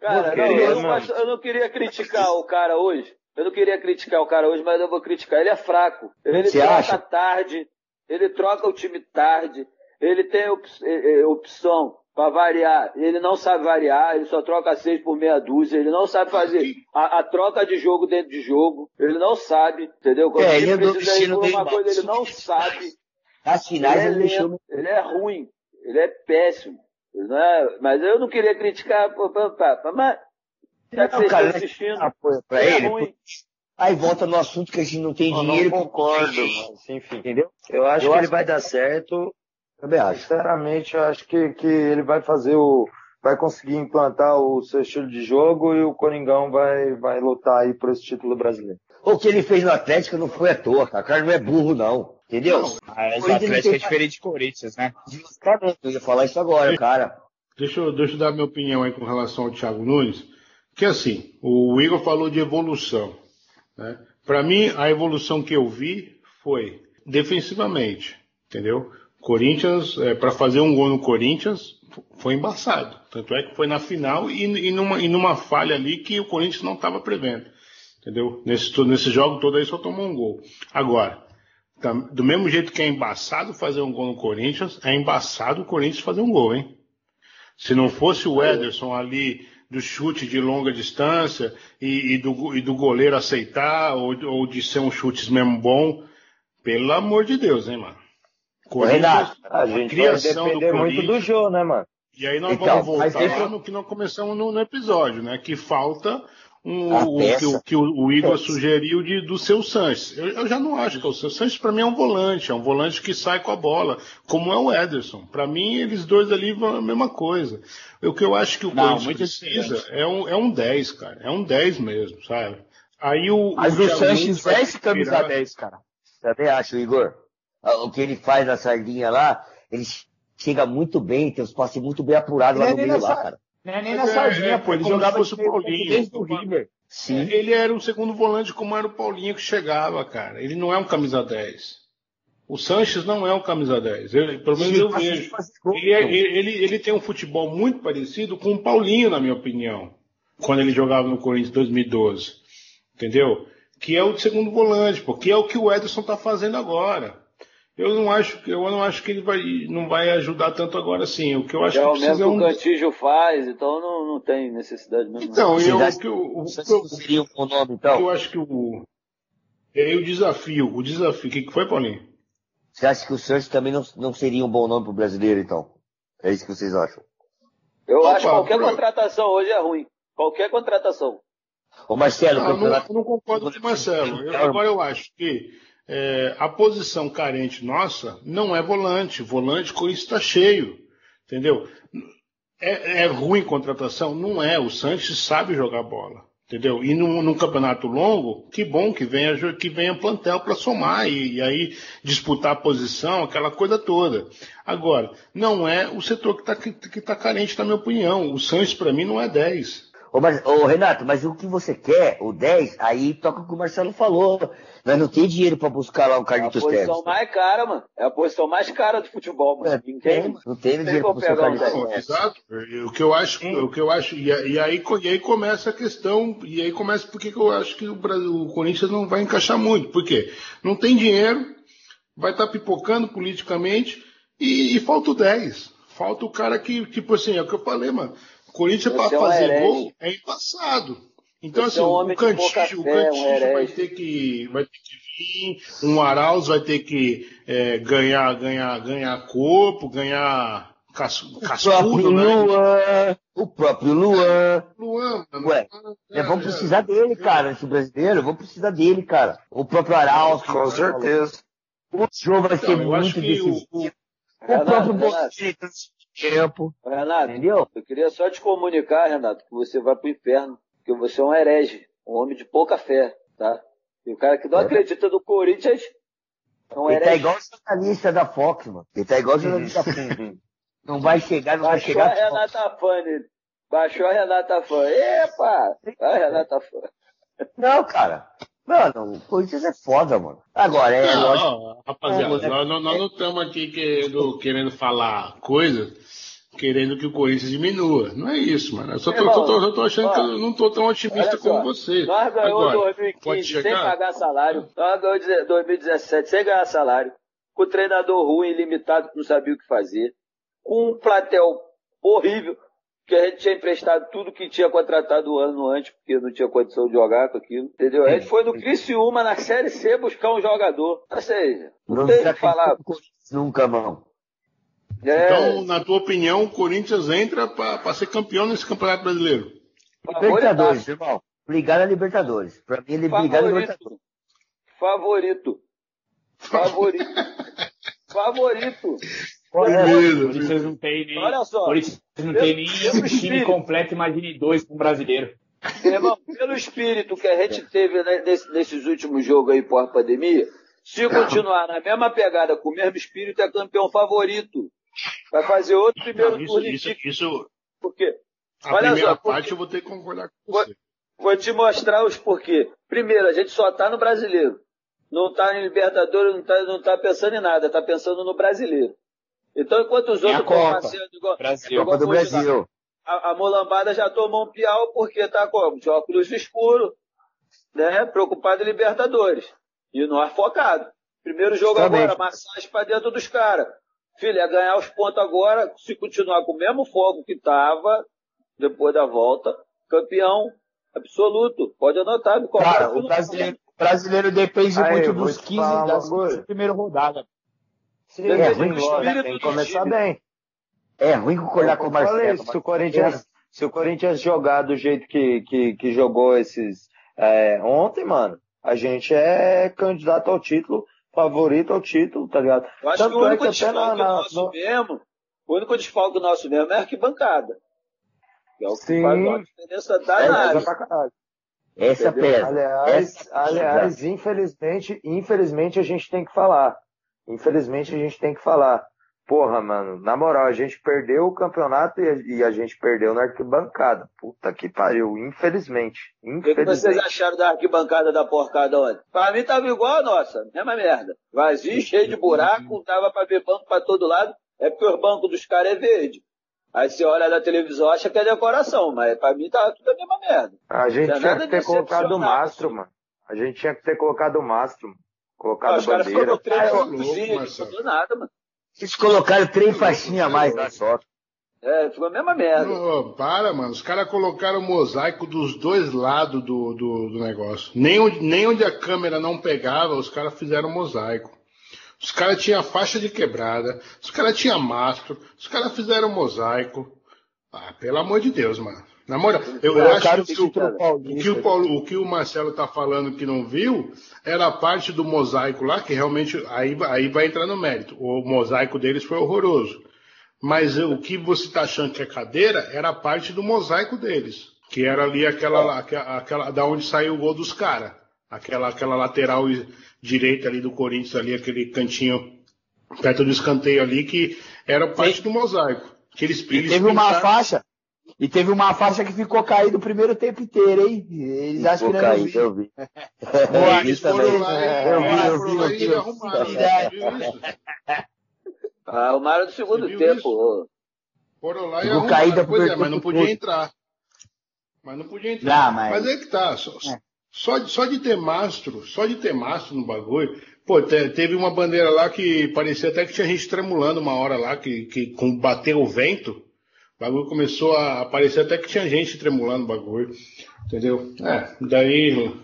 B: Cara, não, eu, não, eu não queria criticar o cara hoje. Eu não queria criticar o cara hoje, mas eu vou criticar. Ele é fraco. Ele Você troca acha? tarde. Ele troca o time tarde. Ele tem op é, é, opção para variar. Ele não sabe variar. Ele só troca seis por meia dúzia. Ele não sabe fazer a, a troca de jogo dentro de jogo. Ele não sabe, entendeu?
E: Quando é, ele precisa ir
B: por uma coisa, ele não sabe.
E: As finais
B: ele,
E: ele,
B: é, ele é ruim. Ele é péssimo. Né? Mas eu não queria criticar, mas já que vocês estão assistindo,
E: apoio pra é ele, ruim. Aí volta no assunto que a gente não tem eu dinheiro.
C: Não concordo, mas enfim, entendeu? Eu acho eu que acho ele vai que... dar certo. Também acho. Sinceramente, eu acho que, que ele vai fazer o. Vai conseguir implantar o seu estilo de jogo e o Coringão vai, vai lutar aí por esse título brasileiro.
E: O que ele fez no Atlético não foi à toa, cara. O cara não é burro, não. Entendeu?
D: Mas o Atlético é diferente de Corinthians, né?
E: Justamente, eu ia falar isso agora, cara.
A: Deixa eu, deixa eu dar minha opinião aí com relação ao Thiago Nunes. Que assim, o Igor falou de evolução. Né? Para mim, a evolução que eu vi foi defensivamente, entendeu? Corinthians, é, para fazer um gol no Corinthians, foi embaçado. Tanto é que foi na final e, e, numa, e numa falha ali que o Corinthians não estava prevendo. Entendeu? Nesse, nesse jogo todo aí só tomou um gol. Agora, do mesmo jeito que é embaçado fazer um gol no Corinthians, é embaçado o Corinthians fazer um gol, hein? Se não fosse o Ederson ali do chute de longa distância e, e, do, e do, goleiro aceitar, ou, ou, de ser um chute mesmo bom, pelo amor de Deus, hein, mano?
C: Corinthians, a gente criação vai depender muito do jogo, né, mano?
A: E aí nós então, vamos voltar lá no que nós começamos no, no episódio, né? Que falta um, o, que, o, que o, Igor sugeriu de, do seu Sanches. Eu, eu, já não acho que é o seu Sanches para mim é um volante, é um volante que sai com a bola, como é o Ederson. Para mim eles dois ali vão a mesma coisa. O que eu acho que o não, Corinthians precisa é um, é um 10, cara. É um 10 mesmo, sabe? Aí o
D: Mas o, o Sanches é esse camisa virar... 10, cara.
E: Também acho, Igor. Ah, o que ele faz na sardinha lá, ele chega muito bem, tem os passes muito bem apurados lá no meio lá, cara.
D: Não é nem na sardinha, é, pô. Ele é jogava o Paulinho. Desde o River.
A: Sim. Ele era o segundo volante como era o Paulinho que chegava, cara. Ele não é um camisa 10. O Sanches não é um camisa 10. Ele, pelo menos eu vejo. Ele, é, ele, ele, tem um futebol muito parecido com o Paulinho, na minha opinião. Quando ele jogava no Corinthians em 2012. Entendeu? Que é o segundo volante, porque é o que o Ederson está fazendo agora. Eu não acho que eu não acho que ele vai não vai ajudar tanto agora sim. O que eu acho é que
B: precisa mesmo é um... que o Cantígio faz, então não, não tem necessidade mesmo.
A: Então, eu, o que o,
E: seria um nome então.
A: Eu acho que o é o desafio, o desafio. O que, que foi, Paulinho?
E: Você acha que o Santos também não, não seria um bom nome para o brasileiro, então? É isso que vocês acham?
B: Eu Opa, acho que qualquer pro... contratação hoje é ruim. Qualquer contratação.
E: Ô Marcelo,
A: ah, não, não, concordo com o Marcelo. Eu, agora eu acho que é, a posição carente nossa não é volante. Volante com isso está cheio. Entendeu? É, é, ruim contratação? Não é. O Sanches sabe jogar bola. Entendeu? E num, num, campeonato longo, que bom que venha, que venha plantel para somar e, e, aí disputar a posição, aquela coisa toda. Agora, não é o setor que está que, que tá carente, na minha opinião. O Santos, para mim, não é 10.
E: Ô, mas, ô, Renato, mas o que você quer, o 10, aí toca o que o Marcelo falou. Nós não tem dinheiro pra buscar lá o Carlitos Teves.
B: É a posição Teves. mais cara, mano. É a posição mais cara do futebol, mano. É,
E: não tem, não tem, dinheiro pra buscar o Carlitos
A: Teves. Exato. O que eu acho, o que eu acho, e, e, aí, e aí começa a questão, e aí começa porque eu acho que o, Brasil, o Corinthians não vai encaixar muito. Por quê? Não tem dinheiro, vai estar tá pipocando politicamente, e, e falta o 10. Falta o cara que, tipo assim, é o que eu falei, mano. Corinthians para é fazer gol é embaçado. Então, assim, é um o Cantígio, o Cantígio um vai ter que vai ter que vir, um Arauz vai ter que é, ganhar, ganhar, ganhar corpo, ganhar cascudo,
E: o
A: né?
E: Luan, o próprio Luan.
A: Luan, mano.
E: Ué, é, vamos precisar dele, cara, esse brasileiro, vamos precisar dele, cara. O próprio Arauz.
C: Com certeza.
E: O jogo vai então, ser muito decisivo. O, o, o próprio Bolsonaro tempo.
B: Renato, entendeu? Eu queria só te comunicar, Renato, que você vai pro inferno, que você é um herege, um homem de pouca fé, tá? E o cara que não é. acredita no Corinthians
E: é um Ele tá herege. tá igual o jornalista da Fox, mano. Ele tá igual o jornalista da Fox. Não vai chegar, não
B: Baixou
E: vai chegar.
B: Baixou a Renata Fã nele. Baixou a Renata Fã. Epa! Vai, Renata Fã.
E: Não, cara. Mano, o Corinthians é foda, mano. Agora, é
A: não, lógico. Rapaziada, nós, nós, não estamos aqui querendo, querendo falar coisa querendo que o Corinthians diminua. Não é isso, mano. Eu só tô, tô, tô, tô achando ó, que eu não tô tão otimista como você.
B: Nós ganhamos 2015 sem pagar salário. Nós ganhamos 2017 sem ganhar salário. Com o treinador ruim, limitado, que não sabia o que fazer. Com um platel horrível que a gente tinha emprestado tudo que tinha contratado o ano antes, porque não tinha condição de jogar com aquilo, entendeu? A gente foi no Criciúma, na Série C, buscar um jogador. Ou seja, não, não tem o que falar.
E: Nunca, não.
A: É... Então, na tua opinião, o Corinthians entra para ser campeão nesse Campeonato Brasileiro?
E: Libertadores, irmão. Ligar a Libertadores. Para mim, ele ligar a Libertadores.
B: Favorito. Favorito. Favorito.
D: Olha, o Corinthians não tem nem, Olha só, Corinthians não tem nem um time completo, imagine dois com um brasileiro.
B: Irmão, pelo espírito que a gente teve nesse, nesses últimos jogos aí pós-pandemia, se continuar na mesma pegada, com o mesmo espírito, é campeão favorito. Vai fazer outro primeiro
A: não, isso, turno. Isso, isso,
B: Por quê?
A: A Olha primeira só, parte eu vou ter que concordar com você.
B: Vou, vou te mostrar os porquê. Primeiro, a gente só tá no brasileiro. Não tá em Libertadores, não tá, não tá pensando em nada, tá pensando no brasileiro. Então, enquanto os outros estão
E: passeando igual, Brasil. Copa do Brasil.
B: A, a molambada já tomou um piau porque tá como? De óculos escuro, né? Preocupado em Libertadores. E nós focado. Primeiro jogo Também. agora, massagem pra dentro dos caras. Filho, é ganhar os pontos agora, se continuar com o mesmo foco que tava depois da volta, campeão absoluto. Pode anotar, me
D: Cara, o brasileiro, brasileiro depende Aí, muito dos 15 da primeira rodada.
E: Sim, é ruim, lógico, tem que começar bem. É ruim concordar com o Marcelo. Falei,
C: se o Corinthians, se o Corinthians jogar do jeito que, que, que jogou esses é, ontem, mano, a gente é candidato ao título, favorito ao título, tá ligado?
B: Eu acho Tanto que o único é que desfalque na, nosso no... mesmo, o único desfalque nosso mesmo é a arquibancada. Que é o que Sim. faz uma diferença danada.
E: Essa pesa.
C: Aliás, Essa aliás, infelizmente, infelizmente a gente tem que falar. Infelizmente a gente tem que falar. Porra, mano, na moral, a gente perdeu o campeonato e a, e a gente perdeu na arquibancada. Puta que pariu, infelizmente. infelizmente. O
B: que, que, vocês acharam da arquibancada da porcada ontem? Pra mim tava igual a nossa, mesma merda. Vazio, cheio de buraco, tava pra ver banco pra todo lado. É porque os bancos dos caras é verde. Aí você olha na televisão acha que é decoração, mas pra mim tava tudo a mesma merda.
C: A gente tinha que ter colocado o mastro, mano. A gente tinha que ter colocado o mastro, mano. Colocado ah, os caras ficam no
B: treino, ah, não não nada, mano.
E: Eles colocaram três faixinhas a mais lá só.
B: É, ficou a mesma merda.
A: Oh, para, mano. Os caras colocaram mosaico dos dois lados do, do, do, negócio. Nem onde, nem onde a câmera não pegava, os caras fizeram mosaico. Os caras tinham faixa de quebrada, os caras tinham mastro, os caras fizeram mosaico. Ah, pelo amor de Deus, mano. Na moral, eu, acho que, o, que o, Paulo, o que o Marcelo tá falando que não viu era parte do mosaico lá, que realmente aí, aí vai entrar no mérito. O mosaico deles foi horroroso. Mas o que você está achando que é cadeira era parte do mosaico deles. que era ali aquela, aquela, aquela da onde saiu o gol dos caras. Aquela, aquela lateral direita ali do Corinthians, ali, aquele cantinho perto do escanteio ali, que era parte Sim. do mosaico. Que eles,
D: eles teve pintaram... uma faixa, e teve uma faixa que ficou caída o primeiro tempo inteiro, hein? Eles que não caído, eu vi.
A: Boa, eles foram lá, eu vi, eu vi, eu vi, e arrumaram.
B: Arrumaram no segundo tempo.
A: Foram lá e arrumaram. Pois é, mas não podia entrar. Mas não podia entrar. Não, mas... mas é que tá. Só, é. só, só de ter mastro, só de ter mastro no bagulho. Pô, teve uma bandeira lá que parecia até que tinha gente tremulando uma hora lá, que, que com bateu o vento, o bagulho começou a aparecer até que tinha gente tremulando o bagulho. Entendeu? É, daí.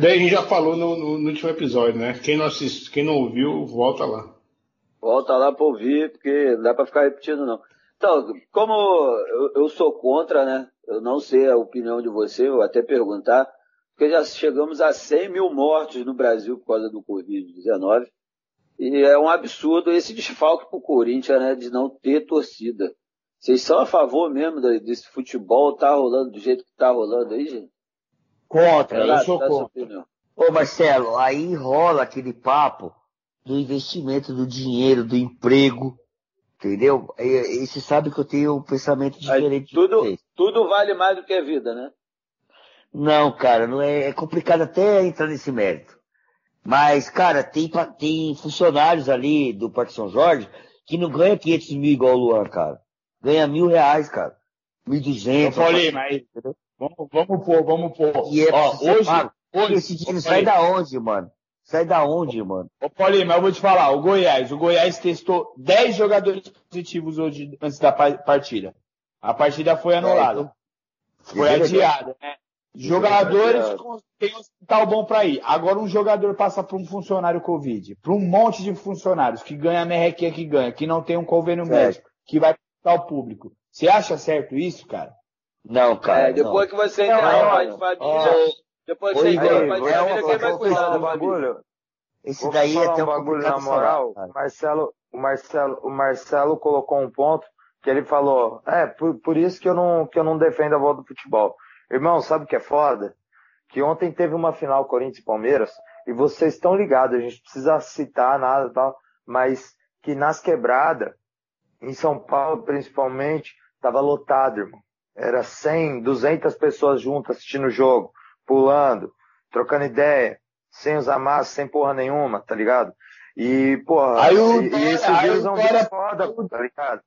A: Daí a gente já falou no, no, no último episódio, né? Quem não assist, quem não ouviu, volta lá.
B: Volta lá para ouvir, porque não dá para ficar repetindo, não. Então, como eu, eu, sou contra, né? Eu não sei a opinião de você, vou até perguntar, porque já chegamos a 100 mil mortos no Brasil por causa do Covid-19. E é um absurdo esse desfalque pro Corinthians, né? De não ter torcida. Vocês são a favor mesmo desse futebol tá rolando do jeito que tá rolando aí, gente?
D: Contra, eu sou contra. Ô Marcelo, aí rola aquele papo do investimento do dinheiro, do emprego, entendeu? E, e você sabe que eu tenho um pensamento diferente.
B: Aí, tudo, tudo vale mais do que a vida, né?
D: Não, cara, não é, é complicado até entrar nesse mérito. Mas, cara, tem, tem funcionários ali do Parque São Jorge que não ganha 500 mil igual o Luan, cara. Ganha mil reais, cara. 1.200. Eu
A: falei, mas vamos, vamos pôr, vamos pôr.
D: E é Ó, hoje, hoje, esse dinheiro sai da onde, mano? Sai da onde, mano?
A: Ô, Paulinho, mas eu vou te falar, o Goiás, o Goiás testou 10 jogadores positivos hoje antes da partida. A partida foi anulada. É, então... Foi adiada, né? Jogadores têm um hospital bom para ir. Agora um jogador passa para um funcionário Covid, para um monte de funcionários que ganha a merrequinha que ganha, que não tem um convênio médico, que vai o público. Você acha certo isso, cara?
B: Não, cara. É, depois não. que você entrar pai de família, depois você entra no pai de família, quem vai cuidar do bagulho?
C: Esse daí é até um bagulho na moral. Falar, Marcelo, o Marcelo, o Marcelo colocou um ponto que ele falou, é, por, por isso que eu não que eu não defendo a volta do futebol. Irmão, sabe o que é foda? Que ontem teve uma final Corinthians e Palmeiras e vocês estão ligados, a gente precisa citar nada tal, mas que nas quebradas, em São Paulo principalmente, tava lotado, irmão. Era 100, 200 pessoas juntas assistindo o jogo, pulando, trocando ideia, sem usar máscara, sem porra nenhuma, tá ligado? E, porra,
D: aí
C: o,
D: e, e esses dias não
C: cara... foda, tá ligado?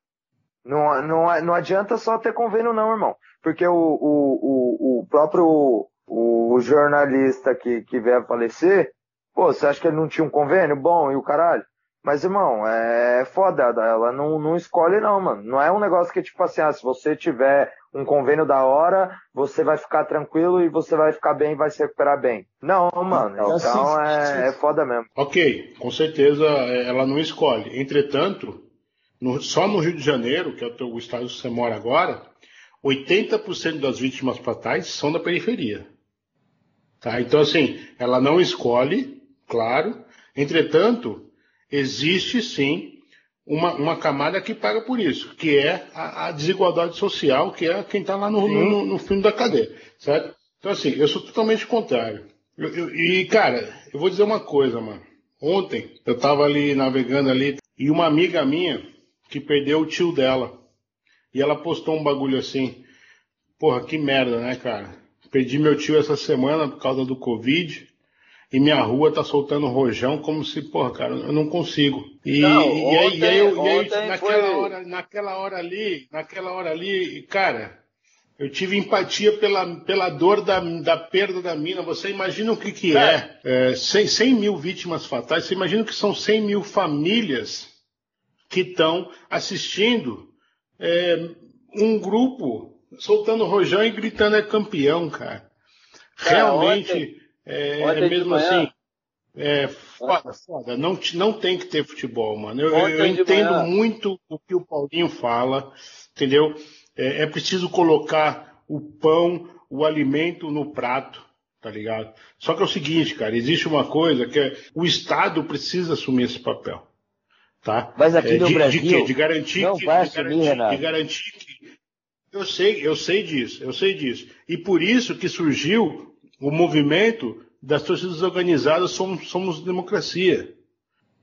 C: Não, não, não adianta só ter convênio não, irmão. Porque o, o, o, o próprio o jornalista que, que veio a falecer, pô, você acha que ele não tinha um convênio? Bom, e o caralho? Mas, irmão, é foda, ela não, não escolhe não, mano. Não é um negócio que, tipo assim, ah, se você tiver um convênio da hora, você vai ficar tranquilo e você vai ficar bem e vai se recuperar bem. Não, mano, então é, é foda mesmo.
A: Ok, com certeza é, ela não escolhe. Entretanto, no, só no Rio de Janeiro, que é o, teu, o estado que você mora agora, 80% das vítimas fatais são da periferia. Tá? Então, assim, ela não escolhe, claro. Entretanto, existe sim uma, uma camada que paga por isso, que é a, a desigualdade social, que é quem está lá no, no, no, fundo da cadeia. Certo? Então, assim, eu sou totalmente contrário. Eu, eu, e, cara, eu vou dizer uma coisa, mano. Ontem, eu estava ali navegando ali, e uma amiga minha, que perdeu o tio dela. E ela postou um bagulho assim. Porra, que merda, né, cara? Perdi meu tio essa semana por causa do Covid. E minha rua tá soltando rojão como se, porra, cara, eu não consigo. E, não, e, ontem, aí, e aí, eu, e aí naquela, foi... hora, naquela hora ali, naquela hora ali, cara, eu tive empatia pela, pela dor da, da perda da mina. Você imagina o que, que é, é 100, 100 mil vítimas fatais, você imagina que são 100 mil famílias que estão assistindo é, um grupo soltando rojão e gritando é campeão, cara. Realmente, ontem, é, é mesmo assim. É foda, foda. Não, não tem que ter futebol, mano. Eu, eu entendo manhã. muito o que o Paulinho fala, entendeu? É, é preciso colocar o pão, o alimento no prato, tá ligado? Só que é o seguinte, cara, existe uma coisa que é o Estado precisa assumir esse papel. Tá?
D: Mas aqui é, no
A: de,
D: Brasil.
A: De, quê? de garantir
D: não
A: que,
D: vai
A: de
D: assumir,
A: garantir, de garantir que. Eu sei, eu sei disso, eu sei disso. E por isso que surgiu o movimento das torcidas organizadas Somos, Somos Democracia.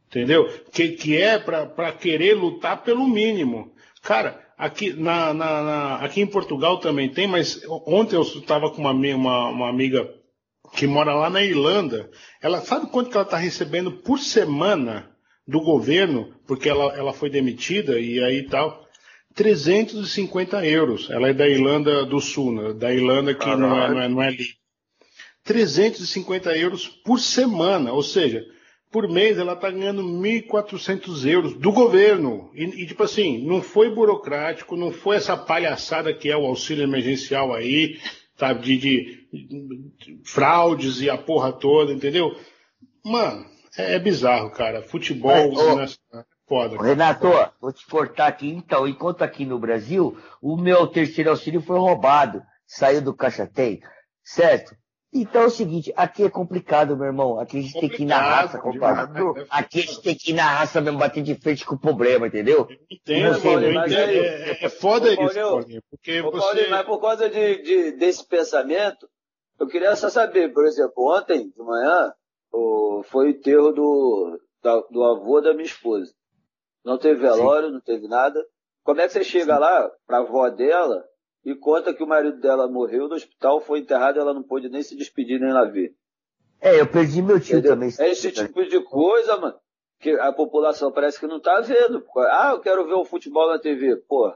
A: Entendeu? Que, que é para querer lutar pelo mínimo. Cara, aqui, na, na, na, aqui em Portugal também tem, mas ontem eu estava com uma, uma, uma, amiga que mora lá na Irlanda. Ela sabe quanto que ela está recebendo por semana do governo, porque ela, ela foi demitida e aí tal. 350 euros. Ela é da Irlanda do Sul, né? da Irlanda que não é, não é, não é ali. 350 euros por semana, ou seja, por mês ela está ganhando 1.400 euros do governo. E, e, tipo assim, não foi burocrático, não foi essa palhaçada que é o auxílio emergencial aí, sabe, de, de, de fraudes e a porra toda, entendeu? Mano, é, é bizarro, cara. Futebol, Mas, Foda.
E: Renato, vou te cortar aqui. Então, enquanto aqui no Brasil, o meu terceiro auxílio foi roubado. Saiu do caixa tem, certo? Então é o seguinte, aqui é complicado, meu irmão. Aqui a gente tem que ir na raça, compadre. Aqui a gente tem que ir na raça mesmo, bater de frente com o problema, entendeu?
A: Entendo, Paulinho, mas é, é, é foda isso, Paulinho. Porque
B: você... Paulinho, mas por causa de, de, desse pensamento, eu queria só saber, por exemplo, ontem de manhã, o, foi o enterro do, da, do avô da minha esposa. Não teve velório, Sim. não teve nada. Como é que você chega Sim. lá pra avó dela e conta que o marido dela morreu no hospital, foi enterrado e ela não pôde nem se despedir nem lá ver?
E: É, eu perdi meu tio Entendeu? também.
B: É esse tipo de coisa, mano, que a população parece que não tá vendo. Ah, eu quero ver o futebol na TV. Pô,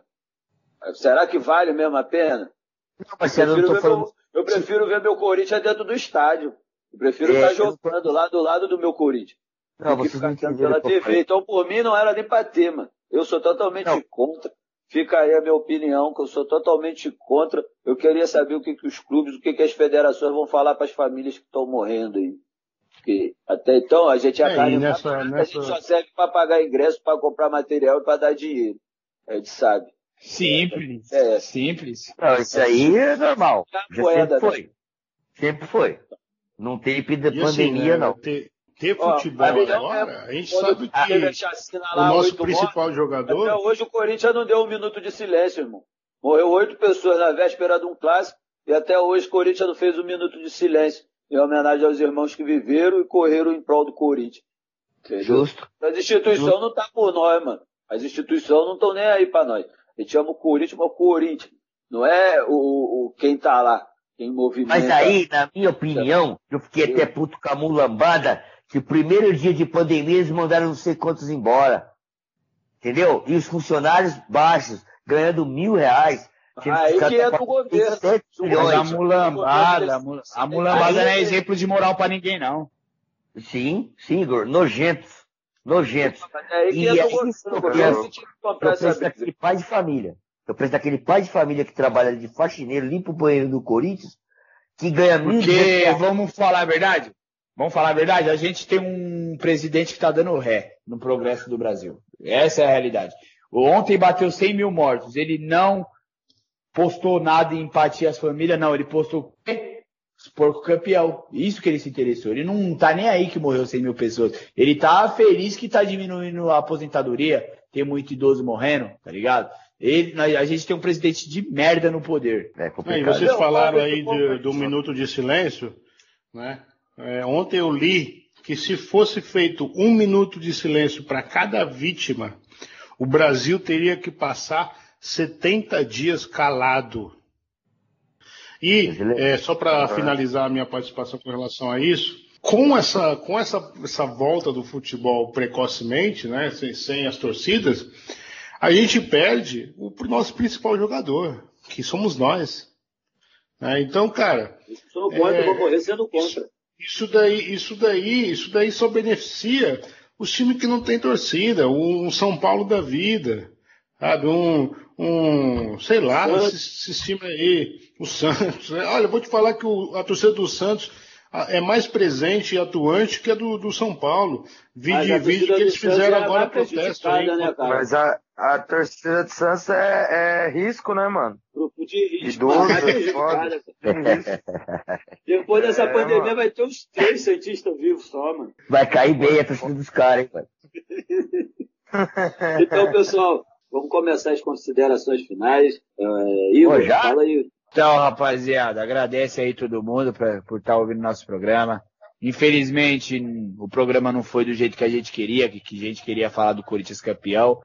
B: será que vale mesmo a pena? Não, mas eu, prefiro ver falando... meu, eu prefiro ver meu Corinthians dentro do estádio. Eu prefiro é, estar jogando tô... lá do lado do meu Corinthians. Não, vocês não pela TV. Então, por mim, não era nem pra ter, mano. Eu sou totalmente não. contra. Fica aí a minha opinião, que eu sou totalmente contra. Eu queria saber o que, que os clubes, o que, que as federações vão falar para as famílias que estão morrendo aí. Porque até então a gente é, acaba, nessa, nessa... a gente só serve para pagar ingresso, para comprar material e para dar dinheiro. A gente sabe.
D: Simples. É. Simples.
E: Não, isso aí é normal. Já moeda, sempre né? foi. Né? Sempre foi. Não tem pandemia, assim, né, não.
A: Ter, ter futebol agora, a gente sabe que o nosso principal mortos, jogador.
B: Até hoje o Corinthians não deu um minuto de silêncio, irmão. Morreu oito pessoas na véspera de um clássico e até hoje o Corinthians não fez um minuto de silêncio em homenagem aos irmãos que viveram e correram em prol do Corinthians. Entendeu?
E: Justo.
B: As instituições Justo. não tá por nós, mano. As instituições não estão nem aí pra nós. A gente ama o Corinthians, mas o Corinthians. Não é o, o quem tá lá, quem movimenta.
E: Mas aí, na minha opinião, eu fiquei até puto com a mulambada que o primeiro dia de pandemia eles mandaram não sei quantos embora. Entendeu? E os funcionários baixos, ganhando mil reais.
B: Aí que é do governo.
D: Mas a mulambada, a mulambada não é exemplo de moral para ninguém, não.
E: Sim, sim, Igor. Nojentos. Nojentos.
B: É e é isso
E: eu penso daquele pai de família. Eu penso daquele pai de família que trabalha de faxineiro, limpa o banheiro do Corinthians, que ganha mil
D: Porque, vamos falar a verdade, Vamos falar a verdade? A gente tem um presidente que está dando ré no progresso do Brasil. Essa é a realidade. Ontem bateu 100 mil mortos. Ele não postou nada em empatia às famílias, não. Ele postou porco campeão. Isso que ele se interessou. Ele não tá nem aí que morreu 100 mil pessoas. Ele tá feliz que tá diminuindo a aposentadoria. Tem muito idoso morrendo, tá ligado? Ele, a gente tem um presidente de merda no poder.
A: É complicado. E vocês falaram aí do, do minuto de silêncio, né? É, ontem eu li que se fosse feito um minuto de silêncio para cada vítima, o Brasil teria que passar 70 dias calado. E, é, só para finalizar a minha participação com relação a isso, com essa, com essa, essa volta do futebol precocemente, né, sem, sem as torcidas, a gente perde o nosso principal jogador, que somos nós. Né? Então, cara.
B: Sou contra, é, vou morrer sendo contra.
A: Isso daí, isso daí, isso daí só beneficia os times que não têm torcida, um São Paulo da vida, sabe? Um, um sei lá, esses, esse times aí, o Santos. Né? Olha, eu vou te falar que o, a torcida do Santos é mais presente e atuante que a do, do São Paulo. Vide, vide que eles fizeram é agora protesto aí. Né,
C: Mas a, a torcida do Santos é, é risco, né, mano?
B: Grupo de risco. Idoso, Depois dessa é, pandemia mano. vai ter uns três cientistas vivos só, mano.
E: Vai cair bem a torcida dos caras, hein, mano.
B: então, pessoal, Vamos começar as considerações finais. É, Igor, já? fala aí.
D: Então, rapaziada, agradece aí todo mundo pra, por estar tá ouvindo nosso programa. Infelizmente, o programa não foi do jeito que a gente queria, que, que a gente queria falar do Corinthians campeão.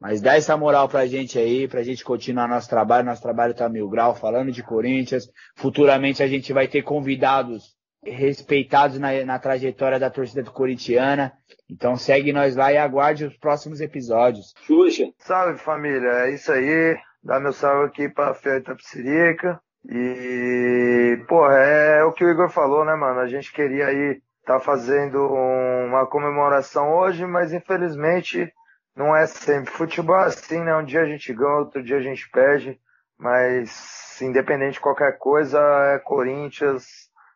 D: Mas dá essa moral pra gente aí, pra gente continuar nosso trabalho. Nosso trabalho tá mil grau, falando de Corinthians. Futuramente a gente vai ter convidados respeitados na, na trajetória da torcida do corintiana. Então segue nós lá e aguarde os próximos episódios.
C: Xuxa. Salve família, é isso aí. Dá meu salve aqui pra Fé Tapsirica. E, pô, é o que o Igor falou, né, mano? A gente queria aí tá fazendo uma comemoração hoje, mas infelizmente não é sempre. Futebol é assim, né? Um dia a gente ganha, outro dia a gente perde, mas independente de qualquer coisa, é Corinthians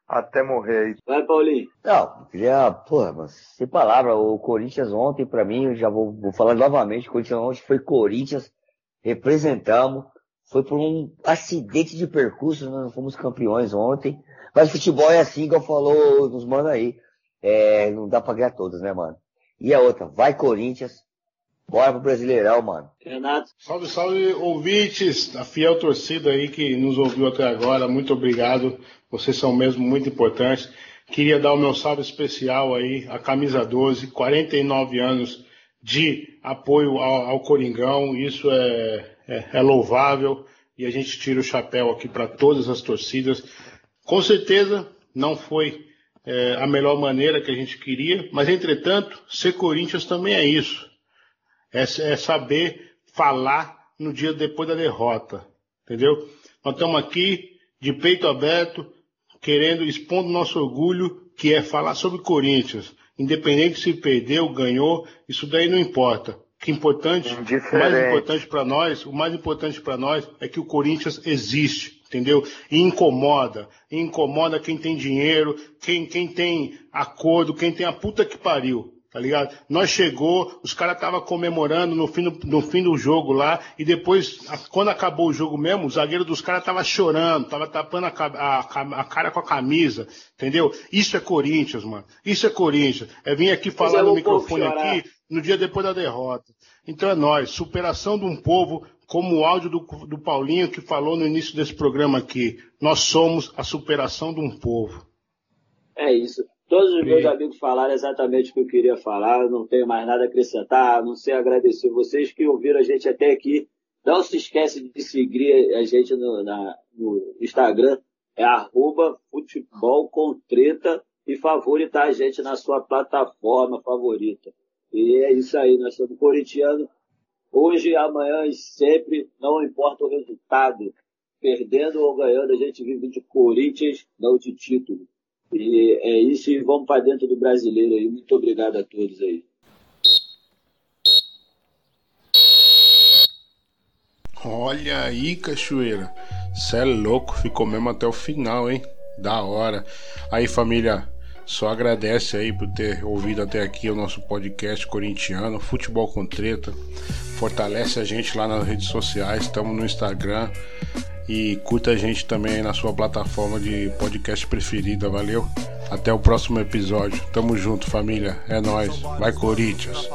C: até morrer.
B: Vai, Paulinho.
E: Não, já, porra, mas sem palavra, o Corinthians ontem, para mim, eu já vou, vou falar novamente, o Corinthians ontem foi Corinthians, representamos, foi por um acidente de percurso, nós não fomos campeões ontem, mas futebol é assim, igual falou nos mano aí, é, não dá pra ganhar todos, né, mano? E a outra, vai Corinthians, Bora pro Brasileirão, mano.
B: Renato.
A: Salve, salve, ouvintes, a fiel torcida aí que nos ouviu até agora. Muito obrigado. Vocês são mesmo muito importantes. Queria dar o meu salve especial aí à Camisa 12, 49 anos de apoio ao, ao Coringão. Isso é, é, é louvável e a gente tira o chapéu aqui para todas as torcidas. Com certeza não foi é, a melhor maneira que a gente queria, mas entretanto, ser Corinthians também é isso é, é saber falar no dia depois da derrota, entendeu? Nós estamos aqui de peito aberto, querendo, expondo nosso orgulho, que é falar sobre Corinthians. Independente se perdeu, ganhou, isso daí não importa. O que é importante, o mais importante para nós, o mais importante para nós é que o Corinthians existe, entendeu? E incomoda, e incomoda quem tem dinheiro, quem, quem tem acordo, quem tem a puta que pariu tá ligado? Nós chegou, os caras estavam comemorando no fim, do, no fim do jogo lá, e depois, quando acabou o jogo mesmo, o zagueiro dos caras tava chorando, tava tapando a, a, a, cara com a camisa, entendeu? Isso é Corinthians, mano. Isso é Corinthians. É vir aqui falar no microfone aqui no dia depois da derrota. Então é nós, superação de um povo, como o áudio do, do Paulinho que falou no início desse programa aqui. Nós somos a superação de um povo.
B: É isso. Todos os meus amigos falaram exatamente o que eu queria falar, não tenho mais nada a acrescentar, a não ser agradecer vocês que ouviram a gente até aqui. Não se esquece de seguir a gente no, na, no Instagram, é arroba futebol com treta e favoritar a gente na sua plataforma favorita. E é isso aí, nós somos corintianos. Hoje, amanhã e sempre, não importa o resultado. Perdendo ou ganhando, a gente vive de Corinthians, não de título. E é isso, e vamos para dentro do brasileiro aí. Muito obrigado a todos aí.
A: Olha aí, cachoeira. Cê é louco, ficou mesmo até o final, hein? Da hora. Aí, família, só agradece aí por ter ouvido até aqui o nosso podcast corintiano, Futebol com Treta. Fortalece a gente lá nas redes sociais, estamos no Instagram. E curta a gente também na sua plataforma de podcast preferida, valeu? Até o próximo episódio. Tamo junto, família. É nós. Vai Corinthians.